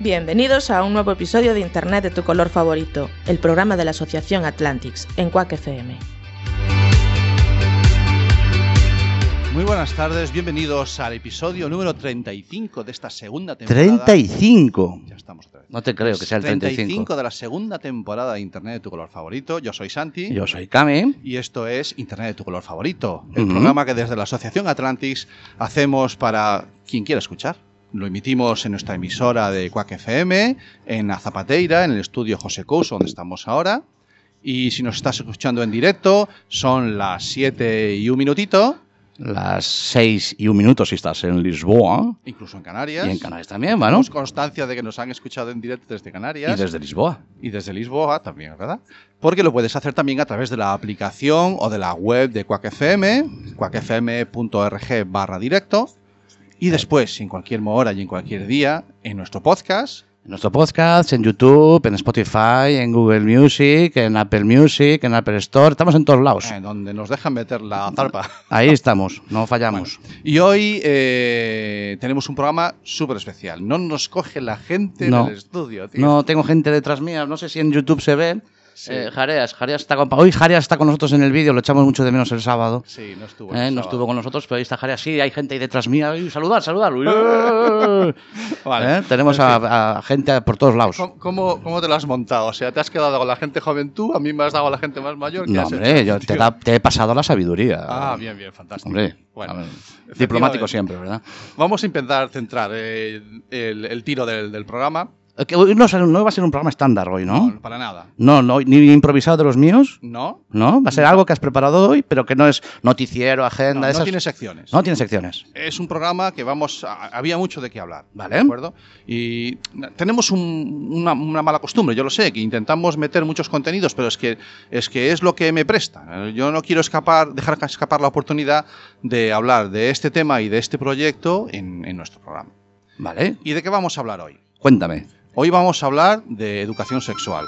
Bienvenidos a un nuevo episodio de Internet de tu color favorito, el programa de la Asociación Atlantics, en Quack FM. Muy buenas tardes, bienvenidos al episodio número 35 de esta segunda temporada. 35. Ya estamos otra vez. No te creo que sea el 35. de la segunda temporada de Internet de tu color favorito. Yo soy Santi. Yo soy Kame. Y esto es Internet de tu color favorito, el programa que desde la Asociación Atlantics hacemos para quien quiera escuchar. Lo emitimos en nuestra emisora de Quack FM, en la Zapateira, en el estudio José Couso, donde estamos ahora. Y si nos estás escuchando en directo, son las 7 y un minutito, Las 6 y un minuto si estás en Lisboa. incluso en Canarias. Y en Canarias también, bueno. Tenemos constancia de que nos han escuchado en directo desde Canarias. Y desde Lisboa. y desde Lisboa también, ¿verdad? Porque lo puedes hacer también a través de la aplicación o de la web de Quack FM, quackfm.org barra directo. Y después, en cualquier hora y en cualquier día, en nuestro podcast. En nuestro podcast, en YouTube, en Spotify, en Google Music, en Apple Music, en Apple Store. Estamos en todos lados. En donde nos dejan meter la zarpa. Ahí estamos, no fallamos. Y hoy eh, tenemos un programa súper especial. No nos coge la gente No. del estudio, tío. No tengo gente detrás mía, no sé si en YouTube se ve. Sí. Eh, Jareas, Jareas está con... Hoy Jareas está con nosotros en el vídeo, lo echamos mucho de menos el sábado. Sí, no estuvo. Eh, no estuvo con nosotros, pero ahí está Jareas. Sí, hay gente ahí detrás mía. Saludar, saludar. Vale. Eh, Tenemos a, a gente por todos lados. ¿Cómo, cómo, cómo te lo has montado? O sea, ¿te has quedado con la gente joven tú? ¿A mí me has dado a la gente más mayor? ¿Qué No, has hombre, hecho, yo te, tío? da- te he pasado la sabiduría. Ah, bien, bien, fantástico. Hombre, Bueno, diplomático siempre, ¿verdad? Vamos a intentar centrar el, el tiro del, del programa. No, no va a ser un programa estándar hoy, ¿no? para nada. No, no, ni improvisado de los míos, No, ¿no? Va a ser algo que has preparado hoy, pero que no es noticiero, no, agenda, no esas- tiene secciones. no tiene secciones. Es un programa que vamos. a- había mucho de qué hablar. Vale. ¿De acuerdo? Y tenemos un- una, una mala costumbre, yo lo sé, que intentamos meter muchos contenidos, pero es que es, que es lo que me presta. Yo no quiero escapar, dejar escapar la oportunidad de hablar de este tema y de este proyecto en, en nuestro programa. Vale, ¿Y de qué vamos a hablar hoy? cuéntame. Hoy vamos a hablar de educación sexual.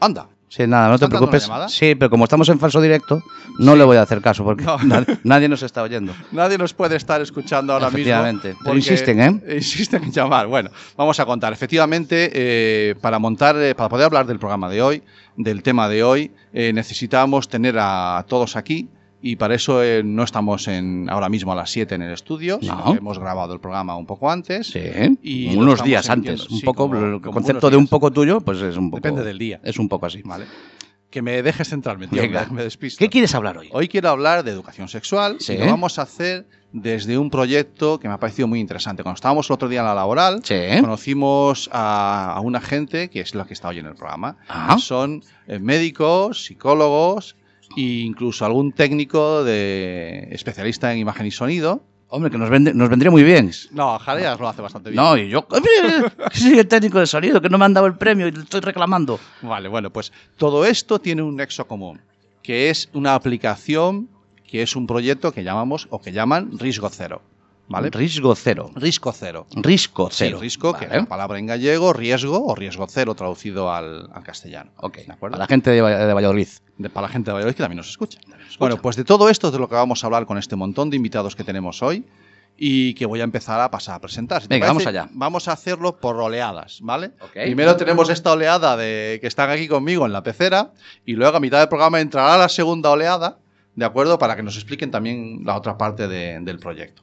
Anda. Sí, nada, no te ¿Está entrando preocupes. Sí, pero como estamos en falso directo, no Sí. le voy a hacer caso porque No. nadie, nadie nos está oyendo. Nadie nos puede estar escuchando ahora mismo. Efectivamente. Insisten, ¿eh? Insisten en llamar. Bueno, vamos a contar. Efectivamente, eh, para montar, eh, para poder hablar del programa de hoy, del tema de hoy, eh, necesitamos tener a todos aquí. Y para eso eh, no estamos en, ahora mismo a las 7 en el estudio, sino No. que hemos grabado el programa un poco antes. Sí, Y unos días antes. Un sí, poco, como- el como concepto de un poco tuyo, pues es un poco. Depende del día. Es un poco así. Vale. Que me dejes centrarme, tío, Venga. me despisto. ¿Qué quieres hablar hoy? Hoy quiero hablar de educación sexual Sí. y lo vamos a hacer desde un proyecto que me ha parecido muy interesante. Cuando estábamos el otro día en la laboral, Sí. conocimos a, a una gente que es la que está hoy en el programa. Ah. Son eh, médicos, psicólogos e incluso algún técnico de especialista en imagen y sonido. Hombre, que nos, vende- nos vendría muy bien. No, Jareas lo hace bastante bien. No, y yo. soy el técnico de sonido, que no me han dado el premio y estoy reclamando. Vale, bueno, pues todo esto tiene un nexo común, que es una aplicación, que es un proyecto que llamamos o que llaman Risgo Cero. ¿Vale? Risco cero. Risco Cero. Risco Sí, cero. risco, que es Vale. la palabra en gallego, riesgo o riesgo cero traducido al, al castellano. Ok, ¿De acuerdo? Para la gente de, Vall- de Valladolid. De- para la gente de Valladolid que también nos escucha. Bueno, pues de todo esto es de lo que vamos a hablar con este montón de invitados que tenemos hoy y que voy a empezar a pasar a presentar. Si Venga, vamos allá. Vamos a hacerlo por oleadas, ¿vale? Ok. Primero tenemos esta oleada de que están aquí conmigo en la pecera y luego a mitad del programa entrará la segunda oleada, ¿de acuerdo? Para que nos expliquen también la otra parte de- del proyecto.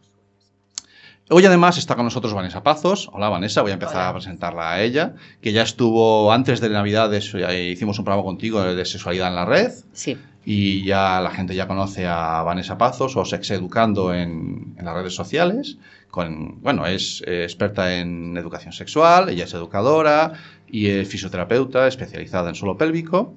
Hoy además está con nosotros Vanessa Pazos. Hola Vanessa, voy a empezar a presentarla a ella, que ya estuvo antes de Navidades, hicimos un programa contigo de sexualidad en la red Sí. y ya la gente ya conoce a Vanessa Pazos o Sex Educando en, en las redes sociales. Con, bueno, es eh, experta en educación sexual, ella es educadora y es fisioterapeuta especializada en suelo pélvico.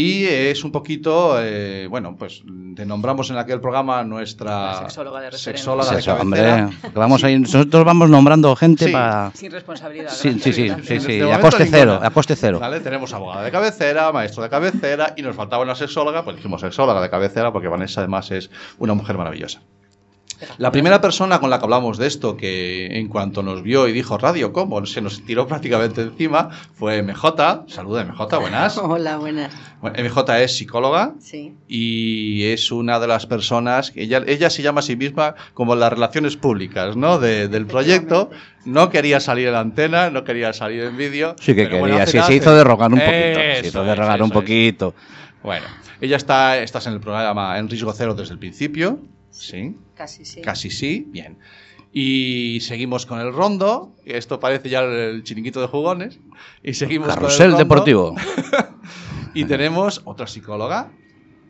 Y es un poquito, eh, bueno, pues te nombramos en aquel programa nuestra La sexóloga de referencia. sexóloga de hombre, vamos a ir- nosotros vamos nombrando gente Sí. para... Sin responsabilidad. Sí, sí, sí, sí, a coste ninguna. cero, a coste cero. ¿Vale? Tenemos abogada de cabecera, maestro de cabecera y nos faltaba una sexóloga, pues dijimos sexóloga de cabecera porque Vanessa además es una mujer maravillosa. La primera persona con la que hablamos de esto, que en cuanto nos vio y dijo radio, ¿cómo? Se nos tiró prácticamente encima, fue MJ. Saluda MJ, buenas. Hola, buenas. Bueno, MJ es psicóloga Sí. y es una de las personas que ella, ella se llama a sí misma como las relaciones públicas ¿no? de- del proyecto. No quería salir en la antena, no quería salir en vídeo. Sí que bueno, quería, al sí, se hizo de rogar un poquito. Se Eso hizo de es, rogar eso un es. poquito. Bueno, ella está, estás en el programa en riesgo cero desde el principio. Sí, Casi sí. casi sí, bien. Y seguimos con el rondo. Esto parece ya el chiringuito de jugones. Y seguimos con el Carrusel rondo. deportivo. Y tenemos otra psicóloga.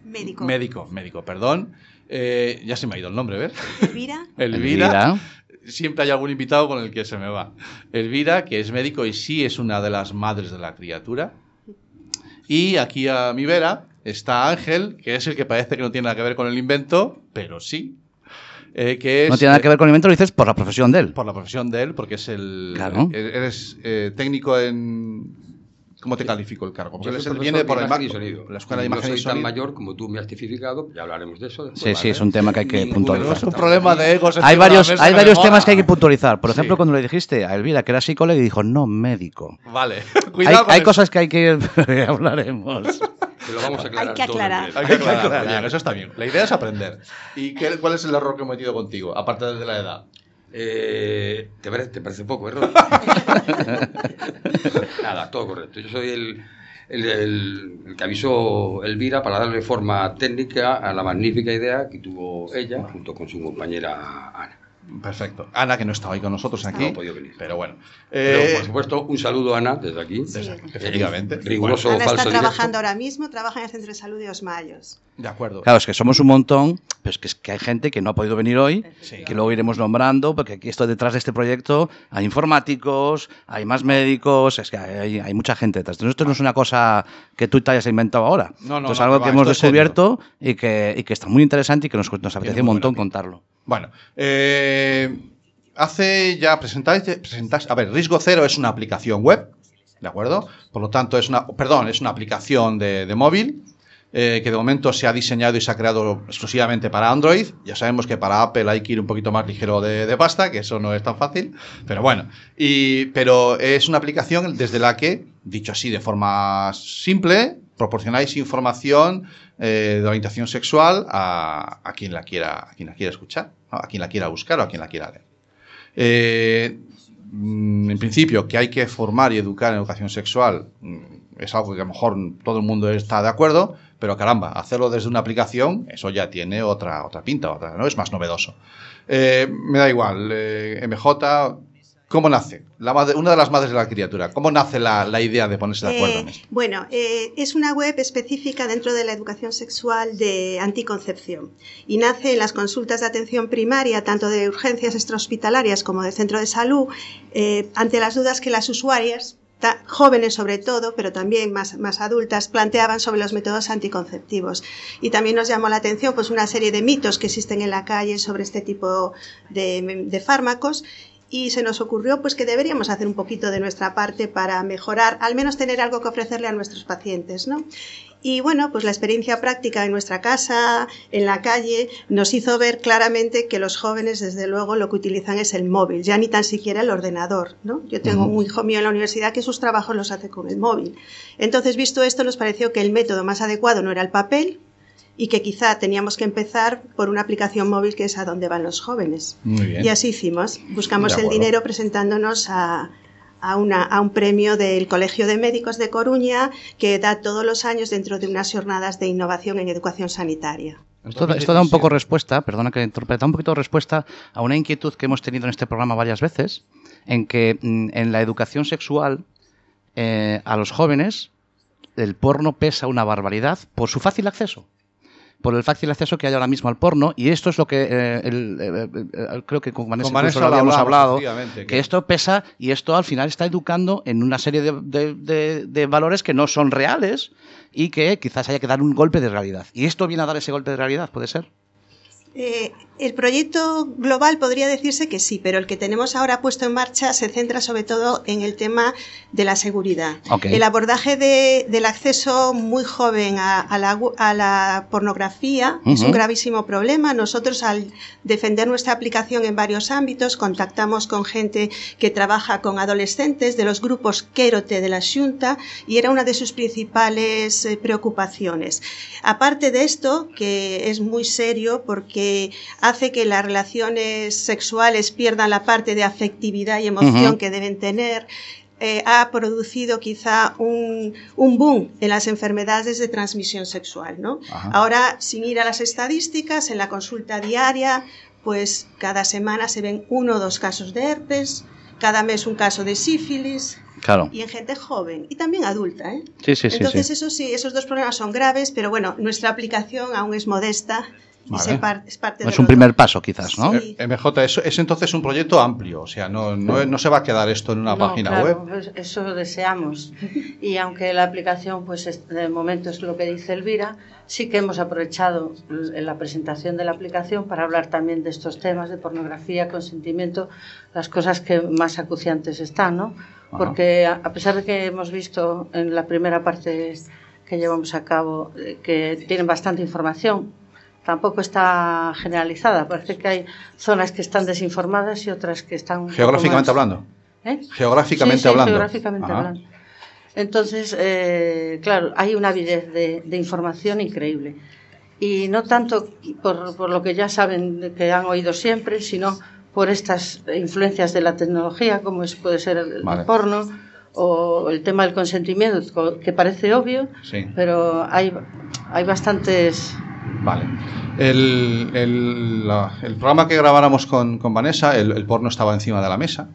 Médico. Médico, médico, perdón. Eh, ya se me ha ido el nombre, ¿ves? Elvira. Elvira. Siempre hay algún invitado con el que se me va. Elvira, que es médico y sí es una de las madres de la criatura. Y aquí a mi vera está Ángel, que es el que parece que no tiene nada que ver con el invento, pero sí. Eh, que es, No tiene nada que ver con el invento, lo dices por la profesión de él. Por la profesión de él, porque es el. Claro. eh, Eres eh, técnico en. ¿Cómo te califico el cargo? Porque Yo viene por imagen y sonido. la escuela de no imagen soy y tan sonido. mayor como tú me has tipificado, ya hablaremos de eso. después, Sí, sí, ¿vale? es un tema que hay que Ningún puntualizar. Es un problema de egos. Hay varios, hay varios temas que hay que puntualizar. Por ejemplo, Sí. cuando le dijiste a Elvira que era psicóloga y dijo, no, médico. Vale. Hay, Cuidado con hay cosas que hay que hablaremos. Que lo vamos a aclarar Hay que todo aclarar. Hay que aclarar. Bien, eso está bien. La idea es aprender. ¿Y qué, cuál es el error que he metido contigo, aparte de la edad? Eh, ¿te, parece, te parece poco, ¿verdad? Nada, todo correcto. Yo soy el, el, el- el que avisó Elvira para darle forma técnica a la magnífica idea que tuvo ella junto con su compañera Ana. Perfecto. Ana, que no está hoy con nosotros aquí. No ha podido venir. Pero bueno. Pero, Eh, por supuesto, un saludo a Ana desde aquí. Sí. efectivamente. Riguroso Ana falso está directo. trabajando ahora mismo, trabaja en el Centro de Salud de Osmayos. De acuerdo. Claro, es que somos un montón, pero es que, es que hay gente que no ha podido venir hoy, Sí. que luego iremos nombrando, porque aquí esto detrás de este proyecto hay informáticos, hay más médicos, es que hay, hay mucha gente detrás. Entonces, esto no es una cosa que tú te hayas inventado ahora. No, no, esto es no, algo que va, hemos descubierto y que, y que está muy interesante y que nos, nos apetece un montón contarlo. Bueno, eh, hace ya presentáis, presentáis- a ver, Riesgo Cero es una aplicación web, ¿de acuerdo? Por lo tanto, es una, perdón, es una aplicación de, de móvil eh, que de momento se ha diseñado y se ha creado exclusivamente para Android. Ya sabemos que para Apple hay que ir un poquito más ligero de, pasta, que eso no es tan fácil, pero bueno. Pero es una aplicación desde la que, dicho así de forma simple, proporcionáis información eh, de orientación sexual a, quien la quiera, a quien la quiera escuchar, a quien la quiera buscar o a quien la quiera leer. Eh, mm, en principio, que hay que formar y educar en educación sexual mm, es algo que a lo mejor todo el mundo está de acuerdo, pero caramba, hacerlo desde una aplicación, eso ya tiene otra, otra pinta, otra, ¿no? Es más novedoso. Eh, me da igual, eh, MJ, ¿cómo nace? La madre- una de las madres de la criatura, ¿cómo nace la, la idea de ponerse de acuerdo Eh, en esto? bueno, eh, es una web específica dentro de la educación sexual de anticoncepción y nace en las consultas de atención primaria, tanto de urgencias extrahospitalarias como de centro de salud, eh, ante las dudas que las usuarias, jóvenes sobre todo, pero también más, más adultas, planteaban sobre los métodos anticonceptivos. Y también nos llamó la atención pues, una serie de mitos que existen en la calle sobre este tipo de, fármacos y se nos ocurrió pues que deberíamos hacer un poquito de nuestra parte para mejorar, al menos tener algo que ofrecerle a nuestros pacientes, ¿no? Y bueno, pues la experiencia práctica en nuestra casa, en la calle, nos hizo ver claramente que los jóvenes, desde luego, lo que utilizan es el móvil, ya ni tan siquiera el ordenador, ¿no? Yo tengo un hijo mío en la universidad que sus trabajos los hace con el móvil. Entonces, visto esto, nos pareció que el método más adecuado no era el papel, y que quizá teníamos que empezar por una aplicación móvil que es a donde van los jóvenes. Muy bien. Y así hicimos. Buscamos el dinero presentándonos a, a, una- un premio del Colegio de Médicos de Coruña que da todos los años dentro de unas jornadas de innovación en educación sanitaria. Esto, da- un poco respuesta, perdona que interpreta, un poquito respuesta a una inquietud que hemos tenido en este programa varias veces, en que mm, en la educación sexual eh, a los jóvenes el porno pesa una barbaridad por su fácil acceso. Por el fácil acceso que hay ahora mismo al porno y esto es lo que eh, el- eh, eh, creo que con Vanessa, Con Vanessa lo habíamos hablado, que esto pesa y esto al final está educando en una serie de, de- de- de valores que no son reales y que quizás haya que dar un golpe de realidad. Y esto viene a dar ese golpe de realidad, ¿puede ser? Eh, el proyecto global podría decirse que sí, pero el que tenemos ahora puesto en marcha se centra sobre todo en el tema de la seguridad. El abordaje de- del acceso muy joven a, a la, gu- a la pornografía es un gravísimo problema. Nosotros al defender nuestra aplicación en varios ámbitos contactamos con gente que trabaja con adolescentes de los grupos Quérote de la Junta y era una de sus principales eh, preocupaciones. Aparte de esto, que es muy serio porque hace que las relaciones sexuales pierdan la parte de afectividad y emoción que deben tener, eh, ha producido quizá un, un boom en las enfermedades de transmisión sexual. ¿no? Ajá. Ahora, sin ir a las estadísticas, en la consulta diaria, pues cada semana se ven uno o dos casos de herpes, cada mes un caso de sífilis Claro. y en gente joven y también adulta. ¿eh? Sí, sí, sí. Entonces, sí. eso sí, esos dos problemas son graves, pero bueno, nuestra aplicación aún es modesta Vale. se par- es parte de Es un primer paso, quizás, ¿no? Sí. Eh, MJ, eso es entonces un proyecto amplio, o sea, no, no, no se va a quedar esto en una No, página claro, web. es- Eso deseamos. Y aunque la aplicación, pues es- de momento es lo que dice Elvira, sí que hemos aprovechado la presentación de la aplicación para hablar también de estos temas de pornografía, consentimiento, las cosas que más acuciantes están, ¿no? Porque a a pesar de que hemos visto en la primera parte que llevamos a cabo eh, que tienen bastante información, tampoco está generalizada. Parece que hay zonas que están desinformadas y otras que están... Geográficamente más- hablando. ¿Eh? Geográficamente Sí, sí, hablando. geográficamente Ajá. hablando. Entonces, eh, claro, hay una avidez de, de información increíble. Y no tanto por, por lo que ya saben que han oído siempre, sino por estas influencias de la tecnología, como es, puede ser el, porno o el tema del consentimiento, co- que parece obvio, Sí. pero hay, hay bastantes... Vale. El, el- el programa que grabáramos con, con Vanessa, el, el porno estaba encima de la mesa.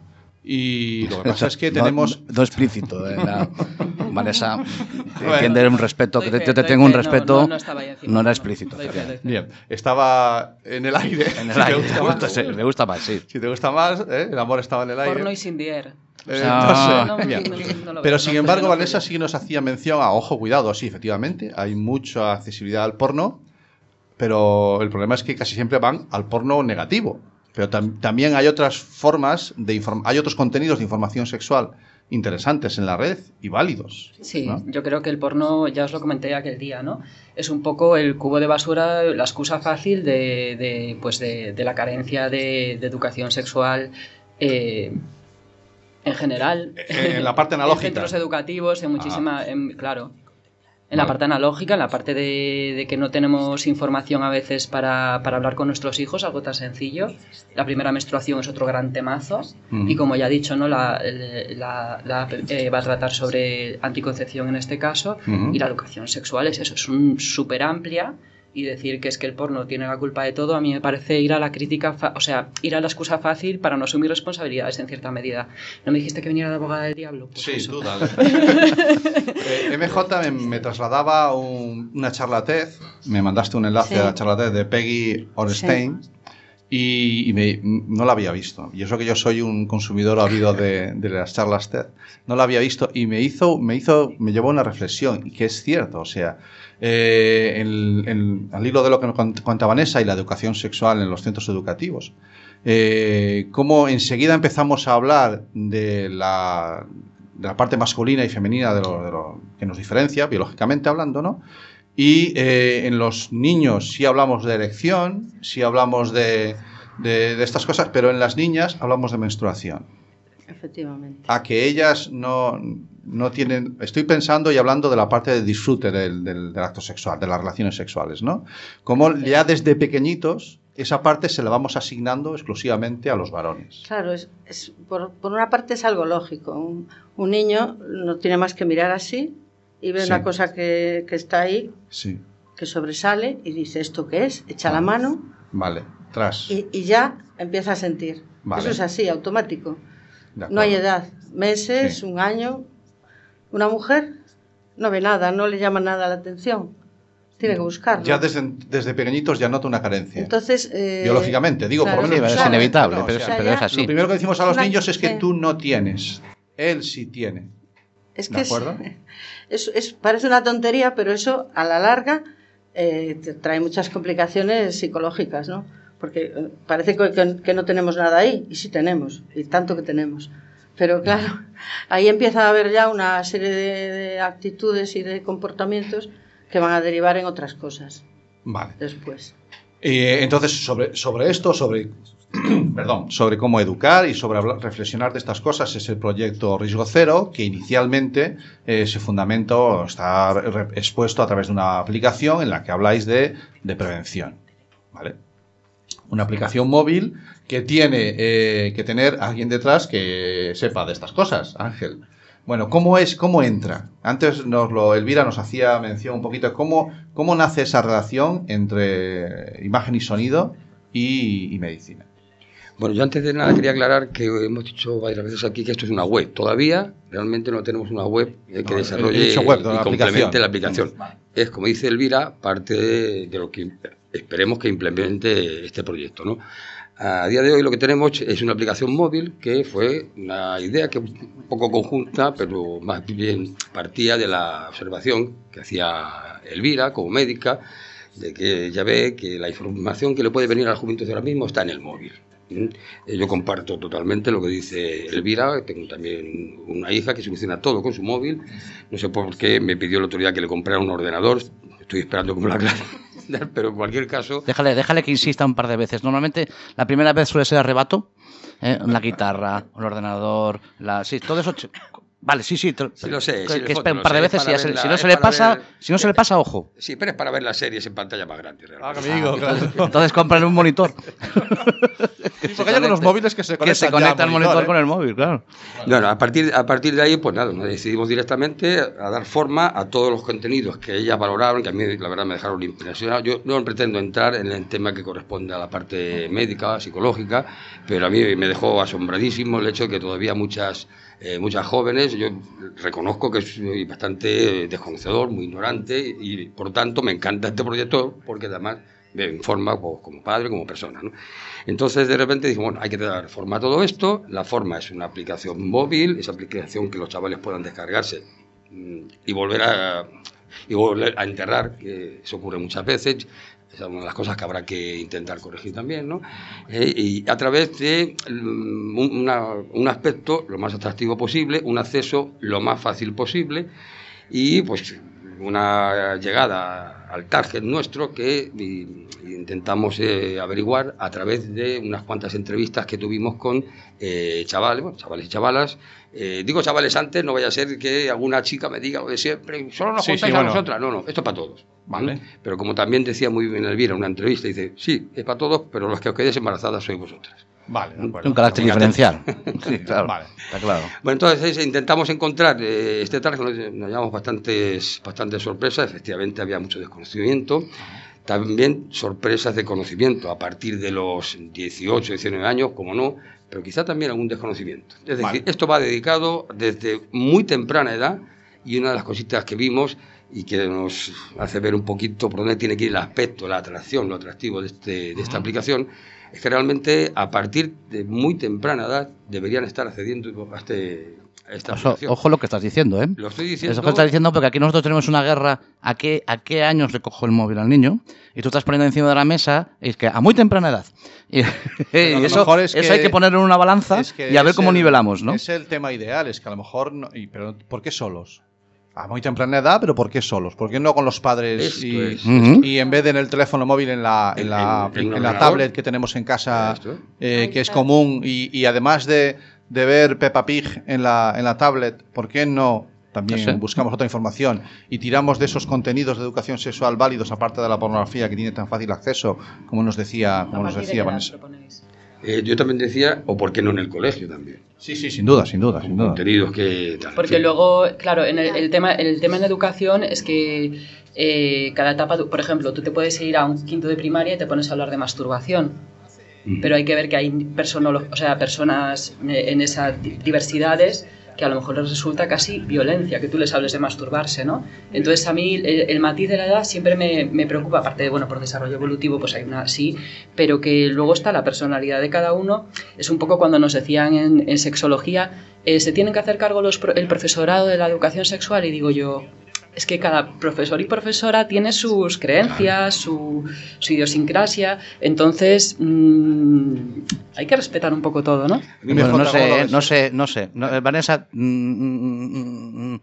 Y lo que pasa es que No- tenemos. No, explícito. eh, la- Vanessa Bueno. tiene un respeto. que te- fe, yo te tengo un fe, no, respeto. no, no estaba ahí encima, no era no, explícito. fe. Bien, estaba en el aire. En el Si te aire. gusta Me más, gusta, sí, me gusta más, sí. Si te gusta más, ¿eh? el amor estaba en el aire. Porno y sin dier. Eh, Ah. no sé. No, no, no lo Pero veo, sin no, embargo, no, Vanessa no. sí nos hacía mención a, ojo, cuidado, sí, efectivamente, hay mucha accesibilidad al porno, pero el problema es que casi siempre van al porno negativo. Pero tam- también hay otras formas de hay otros contenidos de información sexual interesantes en la red y válidos. Sí, ¿no? yo creo que el porno, ya os lo comenté aquel día, ¿no? Es un poco el cubo de basura, la excusa fácil de, de, pues de, de la carencia de, de educación sexual eh, en general. En la parte analógica. En centros educativos, en muchísima, en- claro. En la parte analógica, en la parte de, de que no tenemos información a veces para, para hablar con nuestros hijos, algo tan sencillo. La primera menstruación es otro gran temazo. Mm. Y como ya he dicho, ¿no? la, la- la- eh, va a tratar sobre anticoncepción en este caso. Y la educación sexual es eso, es un súper amplia. Y decir que es que el porno tiene la culpa de todo, a mí me parece ir a la crítica, o sea, ir a la excusa fácil para no asumir responsabilidades en cierta medida. ¿No me dijiste que viniera de abogada del diablo? Pues Sí, eso. tú dale. Eh, MJ me, me trasladaba un- una charla TED, me mandaste un enlace Sí. a la charla TED de Peggy Ornstein y, y me- no la había visto. Y eso que yo soy un consumidor ávido de, de las charlas TED, no la había visto y me hizo, me hizo, me llevó a una reflexión y que es cierto, o sea, eh, al hilo de lo que nos cuenta Vanessa y la educación sexual en los centros educativos, eh, cómo enseguida empezamos a hablar de la, parte masculina y femenina de lo, que nos diferencia, biológicamente hablando, ¿no? Y eh, en los niños sí hablamos de erección, sí hablamos de estas cosas, pero en las niñas hablamos de menstruación. Efectivamente. A que ellas no, no tienen... Estoy pensando y hablando de la parte de disfrute del, del- del acto sexual, de las relaciones sexuales, ¿no? Como ya desde pequeñitos esa parte se la vamos asignando exclusivamente a los varones. Claro, es, es- por, por una parte es algo lógico. Un, un niño no tiene más que mirar así y ve Sí. una cosa que, que está ahí, Sí, que sobresale y dice, ¿esto qué es? Echa la mano vale. Tras. y, y ya empieza a sentir. Vale. Eso es así, automático. De No hay edad. Meses, Sí. un año. Una mujer no ve nada, no le llama nada la atención. tiene que buscarlo. Ya desde, desde pequeñitos ya nota una carencia. Entonces, eh, Biológicamente, digo, claro, por lo menos. Sí, es inevitable, No, pero, o es, sea, pero es ya- así. Lo primero que decimos a los Una- niños es que sí. tú no tienes. Él sí tiene. Es ¿De que es- acuerdo? es- es- parece una tontería, pero eso a la larga eh, te trae muchas complicaciones psicológicas, ¿no? Porque eh, parece que, que- no tenemos nada ahí, y sí tenemos, y tanto que tenemos. Pero claro, ahí empieza a haber ya una serie de, de actitudes y de comportamientos que van a derivar en otras cosas Vale. después. Eh, entonces, sobre, sobre esto, sobre, perdón, sobre cómo educar y sobre hablar- reflexionar de estas cosas es el proyecto Riesgo Cero, que inicialmente eh, se fundamento está expuesto a través de una aplicación en la que habláis de, de prevención. ¿Vale? Una aplicación móvil que tiene eh, que tener alguien detrás que sepa de estas cosas, Ángel. Bueno, ¿cómo es, cómo entra? Antes nos lo, Elvira nos hacía mención un poquito de cómo, cómo nace esa relación entre imagen y sonido y, y medicina. Bueno, yo antes de nada quería aclarar que hemos dicho varias veces aquí que esto es una web. Todavía realmente no tenemos una web eh, que No, desarrolle web, y la complemente aplicación. la aplicación. Es, como dice Elvira, parte de, de lo que esperemos que implemente este proyecto. ¿no? A día de hoy lo que tenemos es una aplicación móvil que fue una idea que un poco conjunta, pero más bien partía de la observación que hacía Elvira como médica, de que ya ve que la información que le puede venir a la juventud ahora mismo está en el móvil. ¿Mm? Yo comparto totalmente lo que dice Elvira, tengo también una hija que soluciona todo con su móvil, no sé por qué me pidió la autoridad que le comprara un ordenador, estoy esperando que me lo aclare, pero en cualquier caso... Déjale, déjale que insista un par de veces. Normalmente la primera vez suele ser arrebato. ¿eh? La guitarra, el ordenador, la... Sí, todo eso... Vale, sí, sí. te- Sí, lo sé, que- sí, un par de veces si no se le pasa, ver- si no se le pasa, ojo. Sí, pero es para ver las series en pantalla más grande. realmente. amigo, claro. Entonces cómprale un monitor. Porque hay algunos móviles que se que se conectan conecta al el monitor ¿eh? con el móvil, claro. Bueno, a partir, a partir de ahí, pues nada, nos decidimos directamente a dar forma a todos los contenidos que ellas valoraron, que a mí la verdad me dejaron impresionado. Yo no pretendo entrar en el tema que corresponde a la parte médica, psicológica, pero a mí me dejó asombradísimo el hecho de que todavía muchas, eh, muchas jóvenes, yo reconozco que soy bastante desconocedor, muy ignorante, y por tanto me encanta este proyecto porque además me informa pues, como padre, como persona. Entonces de repente dije, bueno, hay que dar forma a todo esto. La forma es una aplicación móvil, esa aplicación que los chavales puedan descargarse mm, y volver a, y volver a enterrar, que eso ocurre muchas veces. Es una de las cosas que habrá que intentar corregir también, ¿no? Eh, y a través de mm, un, una- un aspecto lo más atractivo posible, un acceso lo más fácil posible y pues una llegada al target nuestro que intentamos eh, averiguar a través de unas cuantas entrevistas que tuvimos con eh, chavales, bueno, chavales y chavalas. Eh, digo chavales antes, no vaya a ser que alguna chica me diga lo de siempre, solo nos Sí, contáis sí, a bueno. nosotras. No, no, esto es para todos. Vale. Pero como también decía muy bien Elvira en una entrevista, dice, sí, es para todos, pero los que os quedéis embarazadas sois vosotras. Vale, de acuerdo. Un carácter diferencial. Sí, claro. Vale. Está claro. Bueno, entonces eh, intentamos encontrar eh, este nos, nos llevamos bastantes, bastantes sorpresas, efectivamente había mucho desconocimiento, también sorpresas de conocimiento a partir de los 18, 19 años, como no, pero quizá también algún desconocimiento. Es decir, esto va dedicado desde muy temprana edad y una de las cositas que vimos y que nos hace ver un poquito por dónde tiene que ir el aspecto, la atracción, lo atractivo de, este, de esta aplicación, es que realmente a partir de muy temprana edad deberían estar accediendo a, este, esta Ojo, lo que estás diciendo, ¿eh? Lo estoy diciendo. Eso que estás diciendo porque aquí nosotros tenemos una guerra a qué, a qué años le cojo el móvil al niño y tú estás poniendo encima de la mesa y es que a muy temprana edad. Y, y eso, mejor es eso que- hay que ponerlo en una balanza Es que y a ver cómo el- nivelamos, ¿no? Es el tema ideal, es que a lo mejor. No, y- pero ¿por qué solos? A muy temprana edad, pero ¿por qué solos? ¿Por qué no con los padres y, es. Ujú. y en vez de en el teléfono móvil, en la, en En- la, en- la tablet que tenemos en casa, eh, que es común, y, y además de, de ver Peppa Pig en la, en la tablet, ¿por qué no también No sé. buscamos otra información y tiramos de esos contenidos de educación sexual válidos, aparte de la pornografía que tiene tan fácil acceso, como nos decía, como ¿A nos decía Vanessa? proponéis? Eh, yo también decía, o por qué no en el colegio también. Sí, sí, sin duda, sin duda, sin duda. Contenidos que. tal, en Porque fin. luego, claro, en el, el tema, el tema en educación es que eh, cada etapa, por ejemplo, tú te puedes ir a un quinto de primaria y te pones a hablar de masturbación, Pero hay que ver que hay personolo- o sea, personas eh, en esas di- diversidades que a lo mejor les resulta casi violencia que tú les hables de masturbarse, ¿no? Entonces a mí el, el matiz de la edad siempre me, me, preocupa, aparte de, bueno, por desarrollo evolutivo, pues hay una sí, pero que luego está la personalidad de cada uno, es un poco cuando nos decían en, en sexología, eh, se tienen que hacer cargo los, el profesorado de la educación sexual y digo yo, es que cada profesor y profesora tiene sus creencias, su, su idiosincrasia, entonces mmm, hay que respetar un poco todo, ¿no? Bueno, no sé, no sé, no sé. No, eh, Vanessa, mm,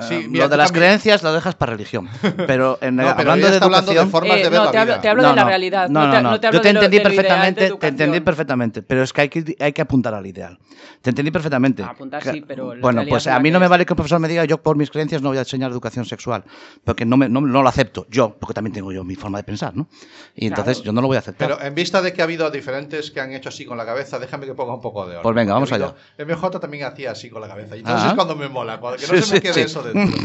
Sí, uh, mira, lo de las también... creencias lo dejas para religión. Pero, en, no, pero hablando de educación. Hablando de formas eh, de ver no, la te hablo, vida. te hablo No, de la no. realidad. No, te, no, te Yo te entendí de lo ideal de perfectamente, te entendí perfectamente, pero es que hay que, hay que apuntar al ideal. Te entendí perfectamente. A apuntar Que- sí, pero Bueno, pues a mí no me vale que un profesor me diga yo por mis creencias no voy a enseñar educación sexual, porque no, me, no, no lo acepto yo, porque también tengo yo mi forma de pensar, ¿no? Y entonces Claro. yo no lo voy a aceptar. Pero en vista de que ha habido diferentes que han hecho así con la cabeza, déjame que ponga un poco de orden. Pues venga, vamos allá. habido- MJ también hacía así con la cabeza. Y entonces Ah. es cuando me mola, que no Sí, se me sí, quede sí. Eso dentro.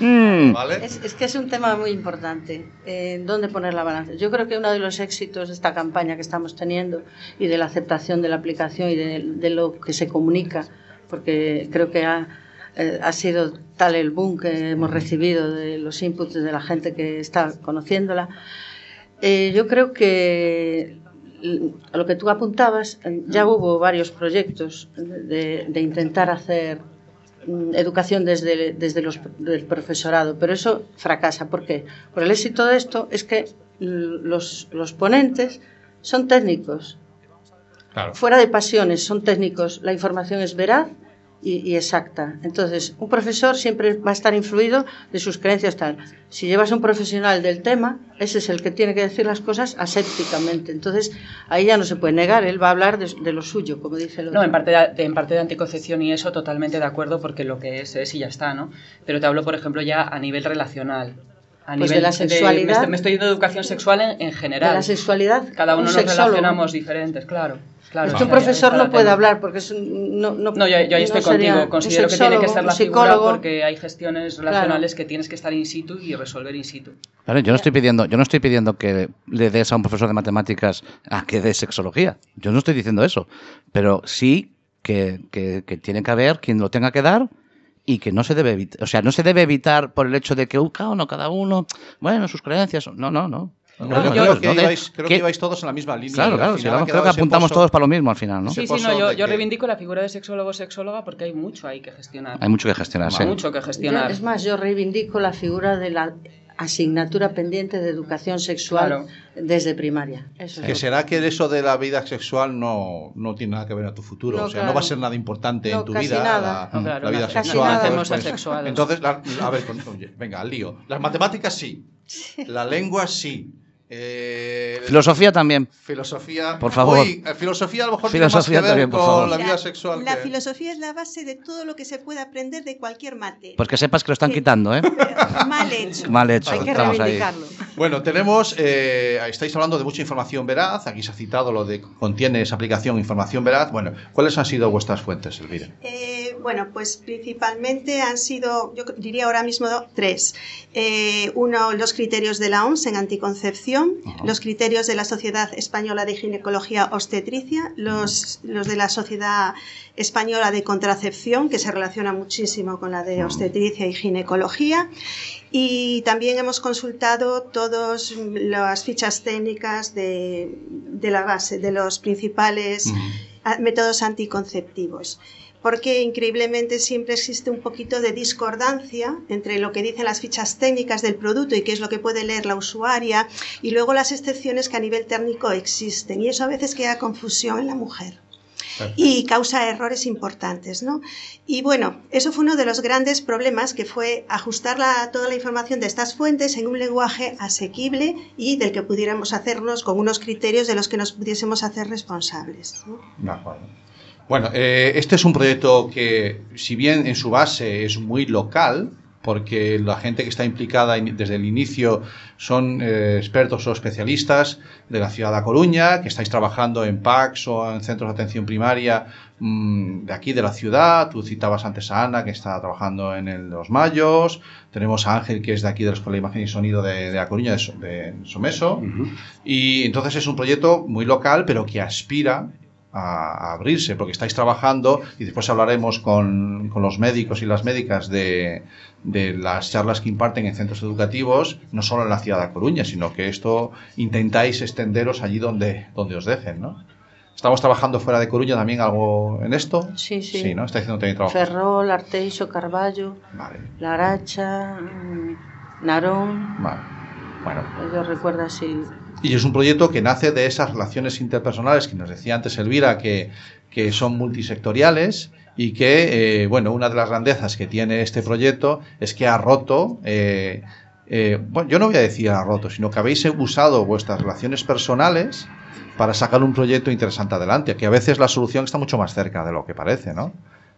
¿Vale? Es, es que es un tema muy importante, eh, dónde poner la balanza. Yo creo que uno de los éxitos de esta campaña que estamos teniendo y de la aceptación de la aplicación y de, de lo que se comunica, porque creo que ha, eh, ha sido tal el boom que hemos recibido de los inputs de la gente que está conociéndola, eh, yo creo que a lo que tú apuntabas, ya hubo varios proyectos de, de intentar hacer educación desde, desde los, del profesorado, pero eso fracasa. ¿Por qué? Por el éxito de esto es que los, los ponentes son técnicos, Claro. fuera de pasiones, son técnicos, la información es veraz y, y exacta. Entonces, un profesor siempre va a estar influido de sus creencias tal. Si llevas a un profesional del tema, ese es el que tiene que decir las cosas asépticamente. Entonces, ahí ya no se puede negar, él va a hablar de, de lo suyo, como dice el otro. No, en parte, de, en parte de anticoncepción y eso totalmente de acuerdo porque lo que es es y ya está, ¿no? Pero te hablo, por ejemplo, ya a nivel relacional. A Pues de nivel la sexualidad- me, estoy, me estoy yendo de educación sexual en, en de general. la sexualidad, Cada uno un nos sexólogo. relacionamos diferentes, claro. claro Es que un profesor no puede hablar porque es un- no, no, No, yo, yo ahí estoy contigo. Considero que tiene que ser la figura porque hay gestiones relacionales que tienes que estar in situ y resolver in situ. Claro, yo no estoy pidiendo, yo no estoy pidiendo que le des a un profesor de matemáticas a que dé sexología. Yo no estoy diciendo eso. Pero sí que, que- que tiene que haber quien lo tenga que dar y que no se debe evitar. O sea, no se debe evitar por el hecho de que uh, cada uno, cada uno, bueno, sus creencias. No, no, no. No, No, yo no, creo, que, no de- ibais, creo que- que ibais todos en la misma línea. Claro, claro, creo que apuntamos pozo- todos para lo mismo al final, ¿no? Sí, sí, no, yo, yo que- reivindico la figura de sexólogo o sexóloga porque hay mucho ahí que gestionar. Hay mucho que gestionar, sí. mucho que Yo, gestionar. es más, yo reivindico la figura de la asignatura pendiente de educación sexual Claro. desde primaria. Eso Que es. será que eso de la vida sexual no, no tiene nada que ver a tu futuro. No, o sea, claro. no va a ser nada importante No, en tu casi vida. nada. La, No, claro, la vida casi sexual. nada. Entonces, asexuados. entonces, la- a ver, con- oye, venga, al lío. Las matemáticas sí. La lengua sí. Eh, Filosofía también. Filosofía. Por favor. Eh, filosofía a lo mejor Filosofía tiene más que ver también, por con favor. la vida sexual. La que- filosofía es la base de todo lo que se puede aprender de cualquier materia. Pues que sepas que lo están quitando, ¿eh? Mal hecho. Mal hecho. Hay que Estamos ahí. reivindicarlo. Bueno, tenemos, eh, estáis hablando de mucha información veraz, aquí se ha citado lo de contiene esa aplicación información veraz. Bueno, ¿cuáles han sido vuestras fuentes, Elvira? Eh, bueno, pues principalmente han sido, yo diría ahora mismo tres. Eh, uno, los criterios de la OMS en anticoncepción, los criterios de la Sociedad Española de Ginecología Obstetricia, los, los de la Sociedad Española de Contracepción, que se relaciona muchísimo con la de obstetricia y ginecología. Y también hemos consultado todas las fichas técnicas de, de la base, de los principales métodos anticonceptivos. Porque increíblemente siempre existe un poquito de discordancia entre lo que dicen las fichas técnicas del producto y qué es lo que puede leer la usuaria y luego las excepciones que a nivel técnico existen. Y eso a veces crea confusión en la mujer y causa errores importantes, ¿no? Y bueno, eso fue uno de los grandes problemas que fue ajustar la- toda la información de estas fuentes en un lenguaje asequible y del que pudiéramos hacernos con unos criterios de los que nos pudiésemos hacer responsables. ¿no? De acuerdo. Bueno, eh, este es un proyecto que, si bien en su base es muy local, porque la gente que está implicada desde el inicio son eh, expertos o especialistas de la ciudad de A Coruña, que estáis trabajando en PACs o en centros de atención primaria mm, de aquí de la ciudad. Tú citabas antes a Ana, que está trabajando en el los Mayos. Tenemos a Ángel, que es de aquí de la Escuela de Imagen y Sonido de, de A Coruña, de, de Someso. Y entonces es un proyecto muy local, pero que aspira a- a abrirse, porque estáis trabajando y después hablaremos con, con los médicos y las médicas de, de las charlas que imparten en centros educativos, no solo en la ciudad de Coruña, sino que esto intentáis extenderos allí donde, donde os dejen, ¿no? Estamos trabajando fuera de Coruña también algo en esto. Sí, sí. Sí, ¿no? Está haciendo también trabajo. Ferrol, Arteixo, Carballo, Vale, Laracha, mm, Narón, vale. Bueno, yo recuerdo así. Y es un proyecto que nace de esas relaciones interpersonales que nos decía antes Elvira, que, que son multisectoriales y que, eh, bueno, una de las grandezas que tiene este proyecto es que ha roto, eh, eh, bueno, yo no voy a decir ha roto, sino que habéis usado vuestras relaciones personales para sacar un proyecto interesante adelante, que a veces la solución está mucho más cerca de lo que parece, ¿no?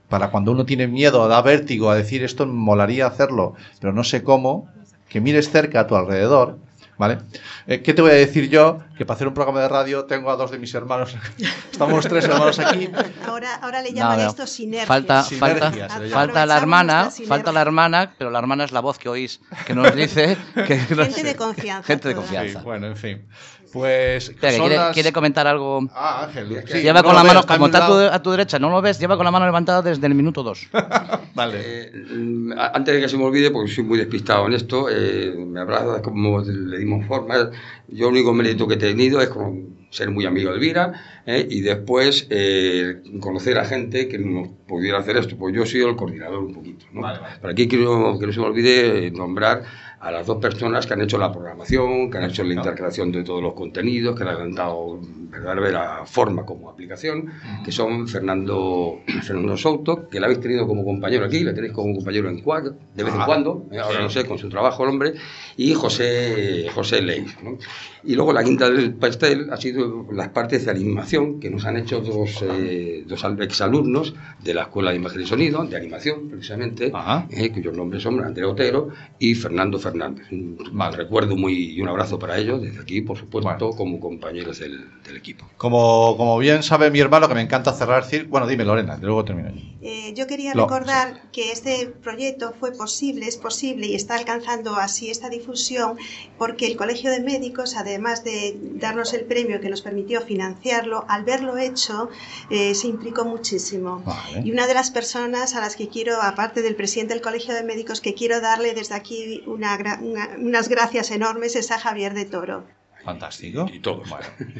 Para cuando uno tiene miedo, da vértigo a decir esto molaría hacerlo, pero no sé cómo, que mires cerca a tu alrededor, ¿vale? Eh, ¿Qué te voy a decir yo? Que para hacer un programa de radio tengo a dos de mis hermanos, estamos tres hermanos aquí, Ahora, ahora le llaman No, no. esto sinergia. Falta, Sinergia, falta, falta la hermana, falta la hermana, pero la hermana es la voz que oís, que nos dice que no Gente sé. de confianza. Gente de confianza. Sí, bueno, en fin. Pues Espera, que quiere, las- quiere comentar algo. Ah, Ángel. sí, lleva no con la mano, como está a tu, a tu derecha, no lo ves, lleva con la mano levantada desde el minuto 2. Vale. Eh, antes de que se me olvide, porque soy muy despistado en esto, eh, me hablaba como le dimos forma. Yo el único mérito que he tenido es con ser muy amigo de Elvira eh, y después eh, conocer a gente que nos pudiera hacer esto. Pues yo he sido el coordinador un poquito. ¿no? Pero aquí quiero que no se me olvide nombrar a las dos personas que han hecho la programación, que han hecho la intercreación de todos los contenidos, que le han dado verdadera forma como aplicación, que son Fernando, Fernando Souto, que la habéis tenido como compañero aquí, la tenéis como compañero en CUAC, de vez en cuando, eh, ahora no sé, con su trabajo el hombre, y José, José Leis. ¿no? Y luego la quinta del pastel ha sido las partes de animación que nos han hecho dos, eh, dos al- exalumnos de la Escuela de Imagen y Sonido, de animación precisamente, eh, cuyos nombres son Andrea Otero y Fernando Fernández. Un Vale. recuerdo muy, y un abrazo para ellos desde aquí, por supuesto, Vale. como compañeros del, del equipo. Como, como bien sabe mi hermano, que me encanta cerrar cir- Bueno, dime, Lorena, luego termino yo. Eh, yo quería Lo- recordar que este proyecto fue posible, es posible y está alcanzando así esta difusión porque el Colegio de Médicos, además de darnos el premio que nos permitió financiarlo, al verlo hecho eh, se implicó muchísimo. Vale. Y una de las personas a las que quiero, aparte del presidente del Colegio de Médicos, que quiero darle desde aquí una gra- una- unas gracias enormes es a Javier de Toro. Fantástico. Y todos.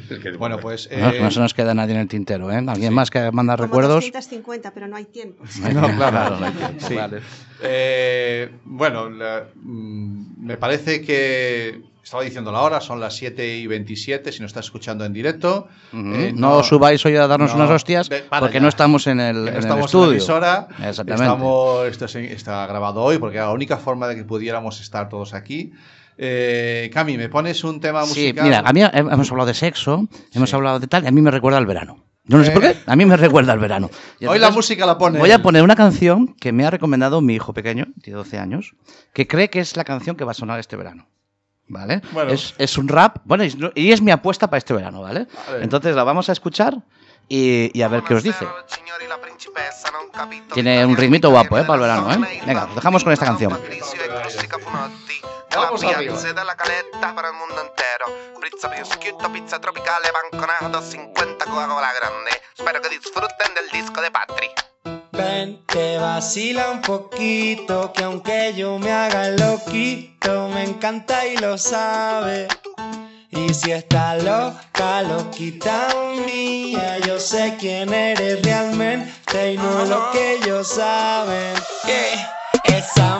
Bueno, bueno, pues. No, eh, no se nos queda nadie en el tintero, ¿eh? ¿Alguien sí. más que manda Como recuerdos? 250, pero no hay tiempo. No, claro, no hay tiempo, sí. vale. Eh, bueno, la- me parece que estaba diciendo la hora, son las 7 y 27, si nos está escuchando en directo. Ujú. Eh, no, subáis hoy a darnos no, unas hostias porque ya. no estamos en el, no en el estamos estudio. en la emisora. Exactamente. Estamos, esto es- está grabado hoy porque era la única forma de que pudiéramos estar todos aquí. Eh, Cami, ¿me pones un tema Sí, musical? mira, a mí hemos hablado de sexo, hemos Sí. hablado de tal, y a mí me recuerda al verano. Yo no sé Eh. por qué, a mí me recuerda al verano. Y Hoy la música la pone. Voy a poner una canción que me ha recomendado mi hijo pequeño, tiene 12 años, que cree que es la canción que va a sonar este verano. ¿Vale? Bueno. Es, es un rap, bueno, y es- y es mi apuesta para este verano, ¿vale? Vale. Entonces la vamos a escuchar y, y a ver qué os dice. Tiene un ritmito guapo, ¿eh? Para el verano, ¿eh? Venga, os dejamos con esta canción. Vamos arriba. della caletta para il mondo intero. Pizza prosciutto, pizza tropicale, banconato 50 Coca-Cola grande. Spero che disfruten del disco de Patri. Ven, te vacila un poquito, que aunque yo me haga loquito, me encanta y lo sabe. Y si está loca, loquita mía, yo sé quién eres realmente y no lo que ellos saben. Que esa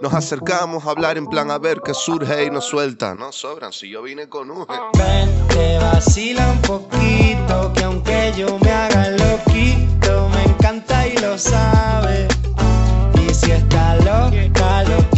Nos acercamos a hablar en plan a ver qué surge y nos suelta. No sobran, si yo vine con un. Ven, te vacila un poquito, que aunque yo me haga loquito, me encanta y lo sabe. Y si está loca, loquita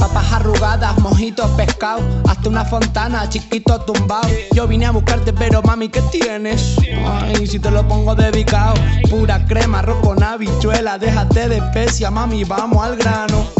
Papas arrugadas, mojitos, pescado, hasta una fontana, chiquito tumbado. Yo vine a buscarte, pero mami, ¿qué tienes? Ay, si te lo pongo dedicado. Pura crema, arroz con habichuela, déjate de especia, mami, vamos al grano.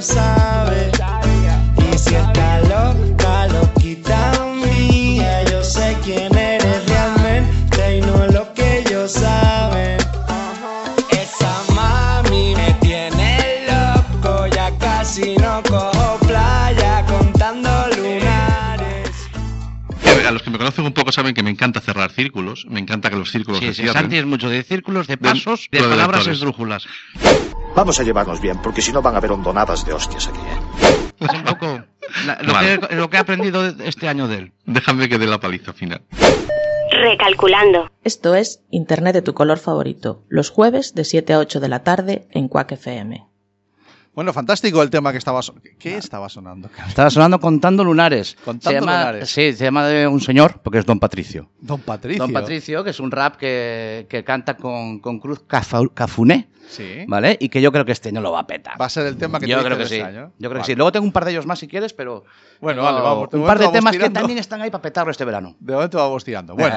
lo sabe. Y si está loca, loquita mía, yo sé quién eres realmente y no es lo que ellos saben. Esa mami me tiene loco, ya casi no cojo playa contando lunares. A los que me conocen un poco saben que me encanta cerrar círculos. Me encanta que los círculos Sí, se sí, cierren. Santi es mucho de círculos, de pasos, de, de palabras esdrújulas. Vamos a llevarnos bien, porque si no van a haber hondonadas de hostias aquí. ¿eh? Es un poco la- lo, Vale. que, lo que he aprendido este año de él. Déjame que dé la paliza final. Recalculando. Esto es Internet de tu color favorito, los jueves de 7 a 8 de la tarde en Quack FM. Bueno, fantástico el tema que estaba ¿Qué estaba sonando? Estaba sonando Contando Lunares. Contando se llama, Lunares. Sí, se llama de un señor, porque es Don Patricio. Don Patricio. Don Patricio, que es un rap que, que canta con, con Cruz Cafuné, Sí. ¿vale? Y que yo creo que este año lo va a petar. Va a ser el tema que yo te creo que sí. año. Yo creo Vale. que sí. Luego tengo un par de ellos más si quieres, pero. Bueno, vale, vamos. Un par de temas tirando. que también están ahí para petarlo este verano. De momento vamos tirando. Bueno,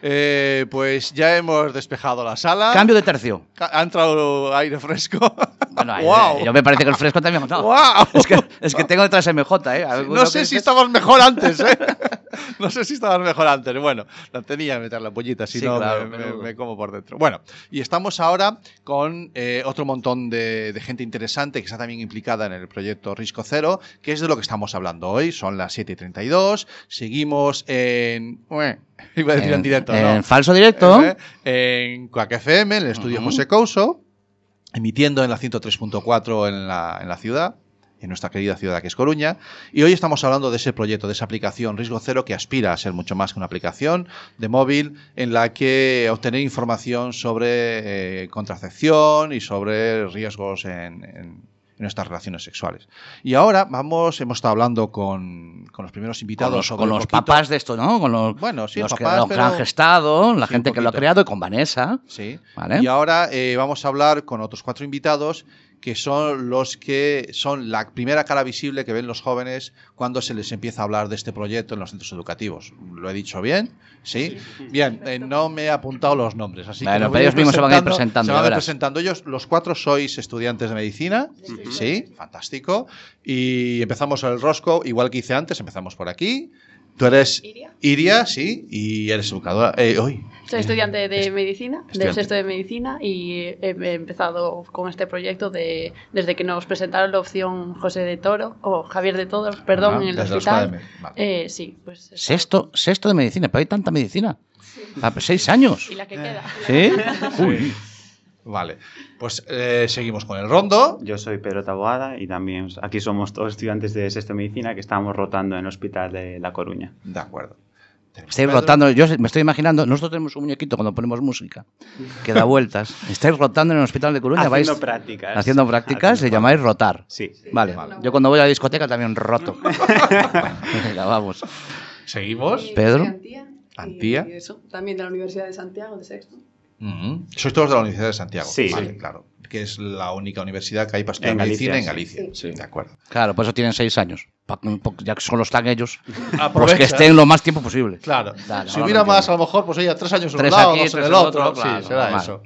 eh, pues ya hemos despejado la sala. Cambio de tercio. Ha entrado aire fresco. Bueno, ¡Guau! eh, yo me parece que el fresco también. No, ¡Guau! es, que, es que tengo detrás MJ, ¿eh? No sé si estabas mejor antes, ¿eh? No sé si estabas mejor antes. Bueno, la tenía que meter la pollita, si Sí, no claro, me, pero- me- me como por dentro. Bueno, y estamos ahora con eh, otro montón de, de gente interesante que está también implicada en el proyecto Risco Cero, que es de lo que estamos hablando hoy. Son las 7 y 32. Seguimos en. Iba a decir en, En- directo, falso directo. Eh, En Quack FM, en el estudio Ujú. José Couso, emitiendo en la 103.4 en la, en la ciudad, en nuestra querida ciudad que es Coruña. Y hoy estamos hablando de ese proyecto, de esa aplicación Riesgo Cero que aspira a ser mucho más que una aplicación de móvil en la que obtener información sobre eh, contracepción y sobre riesgos en, en- en nuestras relaciones sexuales. Y ahora vamos, hemos estado hablando con, con los primeros invitados Con los, sobre con los papás de esto, ¿no? Con los, Bueno, sí, los que papás, lo pero- han gestado, la Sí, gente que lo ha creado y con Vanessa. Sí. ¿Vale? Y ahora eh, vamos a hablar con otros cuatro invitados que son los que son la primera cara visible que ven los jóvenes cuando se les empieza a hablar de este proyecto en los centros educativos. ¿Lo he dicho bien? Sí. Bien, eh, no me he apuntado los nombres, así Bueno, que pero ellos mismos se van a ir presentando, Se van a ir presentando ellos. Los cuatro sois estudiantes de medicina. Sí, fantástico. Y empezamos el rosco, igual que hice antes, empezamos por aquí. Tú eres Iria, sí, y eres educadora. Eh, uy, Soy estudiante de medicina, del estudiante. sexto de medicina, y he he empezado con este proyecto de, desde que nos presentaron la opción José de Toro, o Javier de Toro, perdón, Ah, en el hospital. vale. Eh, sí, pues. Sexto, sexto de medicina, pero hay tanta medicina. Ah, Seis años. Y la que queda. ¿Sí? Sí. Vale, pues eh, seguimos con el rondo. Yo soy Pedro Taboada y también aquí somos todos estudiantes de sexto medicina que estamos rotando en el hospital de La Coruña. De acuerdo. Estáis rotando, yo me estoy imaginando, nosotros tenemos un muñequito cuando ponemos música que da vueltas. Estáis rotando en el hospital de Coruña, Haciendo vais prácticas. Haciendo prácticas, se llamáis rotar. Sí. Vale. Yo cuando voy a la discoteca también roto. Venga, vamos. Seguimos. Pedro. Antía. Y eso, también de la Universidad de Santiago, de sexto. Ujú. Sois todos de la Universidad de Santiago. Sí. Vale, claro. que es la única universidad que hay para estudiar En Galicia, medicina en sí. Galicia. De acuerdo. Claro, por eso tienen seis años. Ya que solo están ellos, pues que estén lo más tiempo posible. Claro. Dale, si hubiera más, a lo mejor, pues ella tres años en un Tres lado, aquí, dos en el otro. otro, sí, claro, será normal. eso.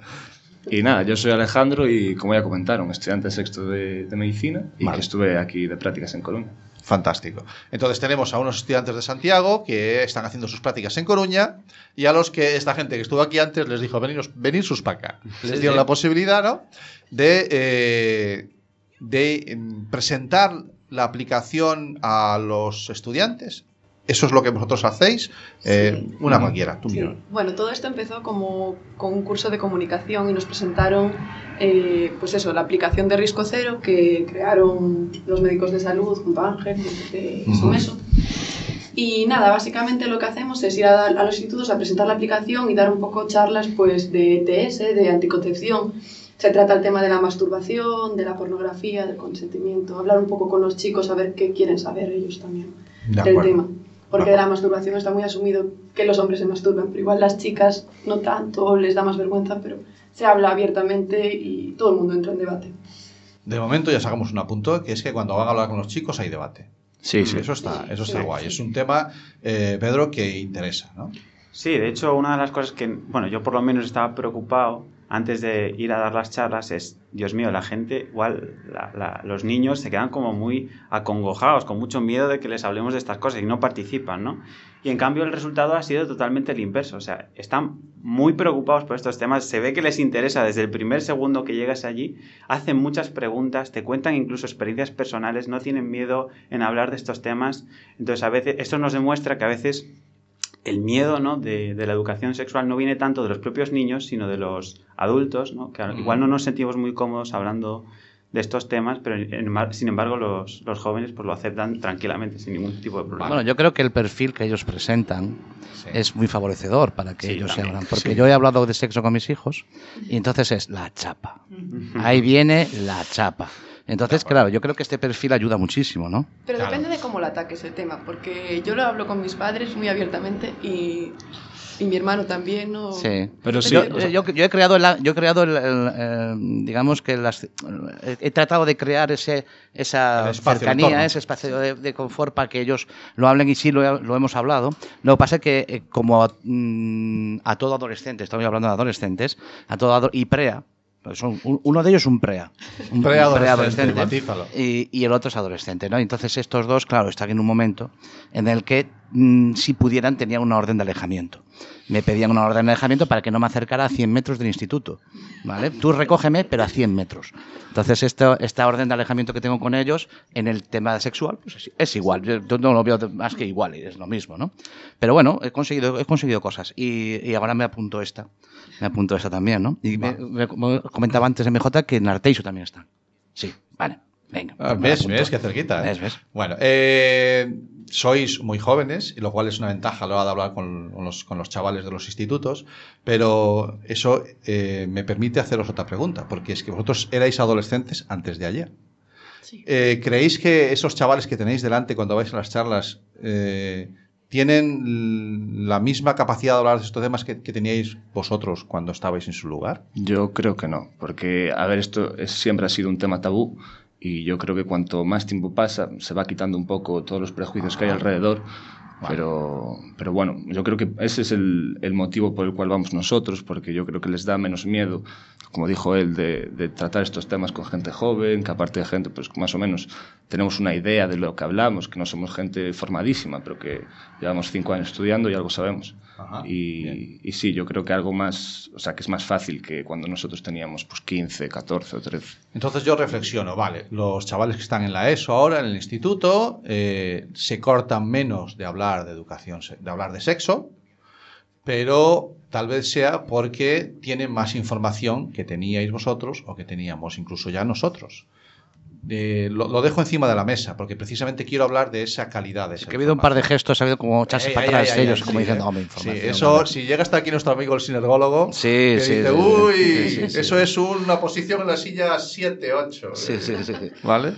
Y nada, yo soy Alejandro y como ya comentaron, estudiante sexto de, de medicina y Vale. que estuve aquí de prácticas en Coruña. Fantástico. Entonces tenemos a unos estudiantes de Santiago que están haciendo sus prácticas en Coruña y a los que esta gente que estuvo aquí antes les dijo, veniros, venir sus para acá. Les dieron sí. la posibilidad, ¿no? De, eh, de presentar la aplicación a los estudiantes. Eso es lo que vosotros hacéis. Eh, Una cualquiera, tú mismo. Bueno, todo esto empezó como con un curso de comunicación y nos presentaron, eh, pues eso, la aplicación de Risco Cero que crearon los médicos de salud junto a Ángel de. Y nada, básicamente lo que hacemos es ir a, a los institutos a presentar la aplicación y dar un poco charlas pues de ETS, de anticoncepción. Se trata el tema de la masturbación, de la pornografía, del consentimiento, hablar un poco con los chicos a ver qué quieren saber ellos también De del acuerdo. tema. Porque de la masturbación está muy asumido que los hombres se masturban, pero igual las chicas no tanto, les da más vergüenza, pero se habla abiertamente y todo el mundo entra en debate. De momento ya sacamos un apunto, que es que cuando van a hablar con los chicos hay debate. Sí, sí. Eso está, eso está Sí. guay. Es un tema, eh, Pedro, que interesa, ¿no? Sí, de hecho, una de las cosas que, bueno, yo por lo menos estaba preocupado antes de ir a dar las charlas es, Dios mío, la gente, igual los niños se quedan como muy acongojados, con mucho miedo de que les hablemos de estas cosas y no participan, ¿no? Y en cambio el resultado ha sido totalmente el inverso, o sea, están muy preocupados por estos temas, se ve que les interesa desde el primer segundo que llegas allí, hacen muchas preguntas, te cuentan incluso experiencias personales, no tienen miedo en hablar de estos temas, entonces a veces esto nos demuestra que a veces el miedo ¿no? de, de la educación sexual no viene tanto de los propios niños, sino de los adultos, ¿no? que igual no nos sentimos muy cómodos hablando de estos temas, pero en- sin embargo los, los jóvenes pues, lo aceptan tranquilamente, sin ningún tipo de problema. Bueno, yo creo que el perfil que ellos presentan es muy favorecedor para que Sí, ellos se abran. Porque Sí. yo he hablado de sexo con mis hijos y entonces es la chapa. Ahí viene la chapa. Entonces, claro, yo creo que este perfil ayuda muchísimo, ¿no? Pero depende de cómo lo ataques el tema, porque yo lo hablo con mis padres muy abiertamente y, y mi hermano también, ¿no? Sí, Pero yo, sí, o sea- yo, yo he creado, la- yo he creado el, el, eh, digamos que las, he, tratado de crear ese, esa espacio, cercanía, ese espacio de, de confort para que ellos lo hablen y sí lo, lo hemos hablado. Lo que pasa es que eh, como mm, a todo adolescente, estamos hablando de adolescentes, a todo ado- y prea, pues un- uno de ellos es un prea, un Preadolescente, matízalo. y, y el otro es adolescente, ¿no? Entonces estos dos, claro, están en un momento en el que mm, si pudieran tenían una orden de alejamiento. Me pedían una orden de alejamiento para que no me acercara a 100 metros del instituto, ¿vale? Tú recógeme, pero a 100 metros. Entonces esto, esta orden de alejamiento que tengo con ellos en el tema sexual pues es, es igual. Yo, no lo veo más que igual y es lo mismo, ¿no? Pero bueno, he conseguido, he conseguido cosas y, y ahora me apunto esta. Me apunto esta también, ¿no? Y me, comentaba antes MJ que en Arteixo también están. Sí, vale. Venga. Ah, ¿Ves? ¿Ves? Qué cerquita. ¿eh? ¿Ves? ¿Ves? Bueno, eh, sois muy jóvenes, y lo cual es una ventaja a la hora de hablar con, con los, con los chavales de los institutos, pero eso eh, me permite haceros otra pregunta, porque es que vosotros erais adolescentes antes de ayer. Eh, ¿Creéis que esos chavales que tenéis delante cuando vais a las charlas eh, tienen la misma capacidad de hablar de estos temas que, que teníais vosotros cuando estabais en su lugar? Yo creo que no, porque, a ver, esto es- siempre ha sido un tema tabú y yo creo que cuanto más tiempo pasa se va quitando un poco todos los prejuicios que hay alrededor, pero, pero bueno, yo creo que ese es el, el motivo por el cual vamos nosotros, porque yo creo que les da menos miedo, como dijo él, de, de tratar estos temas con gente joven, que aparte de gente, pues más o menos tenemos una idea de lo que hablamos, que no somos gente formadísima, pero que llevamos cinco años estudiando y algo sabemos. Y, y sí, yo creo que algo más, o sea, que es más fácil que cuando nosotros teníamos pues 15, 14 o 13. Entonces yo reflexiono, vale, los chavales que están en la ESO ahora, en el instituto, eh, se cortan menos de hablar de educación, de hablar de sexo, pero tal vez sea porque tienen más información que teníais vosotros o que teníamos incluso ya nosotros. Eh, lo, lo dejo encima de la mesa, porque precisamente quiero hablar de esa calidad. De esa Que ha habido un par de gestos, ha habido como echarse Ey, para ey, atrás ey, ey, ellos, ey, como sí, diciendo, eh. Sí, eso, hombre". si llega hasta aquí nuestro amigo el sinergólogo, Sí, que dice, uy, eso es una posición en la silla 7, 8. Sí, sí, sí, sí. ¿Vale?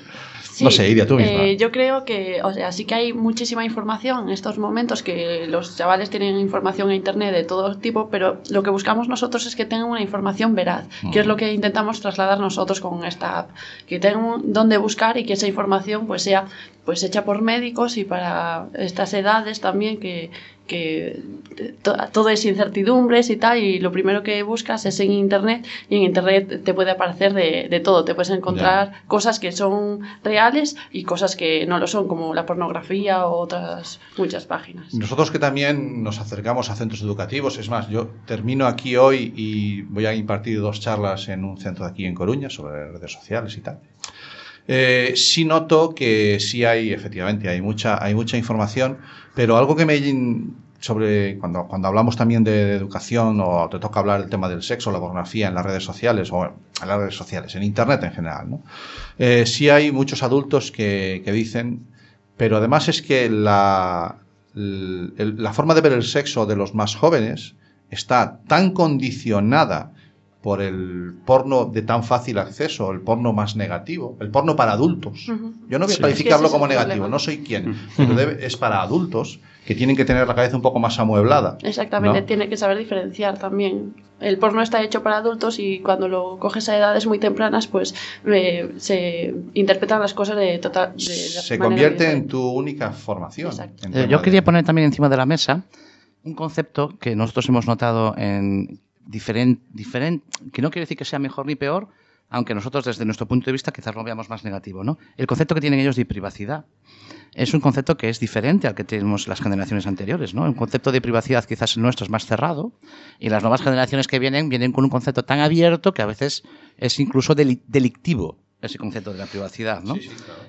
Sí, no sé, Iria, tú misma. eh, yo creo que, o sea, sí que hay muchísima información en estos momentos, que los chavales tienen información en internet de todo tipo, pero lo que buscamos nosotros es que tengan una información veraz, que es lo que intentamos trasladar nosotros con esta app, que tengan dónde buscar y que esa información pues sea pues hecha por médicos y para estas edades también que que to- todo es incertidumbres y tal, y lo primero que buscas es en internet, y en internet te puede aparecer de, de todo, te puedes encontrar cosas que son reales y cosas que no lo son, como la pornografía o otras muchas páginas. Nosotros que también nos acercamos a centros educativos, es más, yo termino aquí hoy y voy a impartir dos charlas en un centro de aquí en Coruña sobre redes sociales y tal. Eh, sí noto que sí hay, efectivamente, hay mucha, hay mucha información, pero algo que me sobre cuando, cuando hablamos también de educación o te toca hablar del tema del sexo, la pornografía en las redes sociales o en las redes sociales, en internet en general, ¿no? Eh, sí hay muchos adultos que, que dicen, pero además es que la, el- el- la forma de ver el sexo de los más jóvenes está tan condicionada por el porno de tan fácil acceso, el porno más negativo, el porno para adultos. Yo no voy a Sí. calificarlo Es que como negativo, problema. no soy quien, pero debe- es para adultos que tienen que tener la cabeza un poco más amueblada. Exactamente, ¿no? tiene que saber diferenciar también. El porno está hecho para adultos y cuando lo coges a edades muy tempranas, pues eh, se interpretan las cosas de total. de Se convierte en tu única formación. Eh, yo de- quería poner también encima de la mesa un concepto que nosotros hemos notado en diferente, diferente que no quiere decir que sea mejor ni peor, aunque nosotros desde nuestro punto de vista quizás lo veamos más negativo, ¿no? El concepto que tienen ellos de privacidad es un concepto que es diferente al que tenemos las generaciones anteriores, ¿no? Un concepto de privacidad quizás el nuestro es más cerrado y las nuevas generaciones que vienen vienen con un concepto tan abierto que a veces es incluso deli- delictivo ese concepto de la privacidad, ¿no?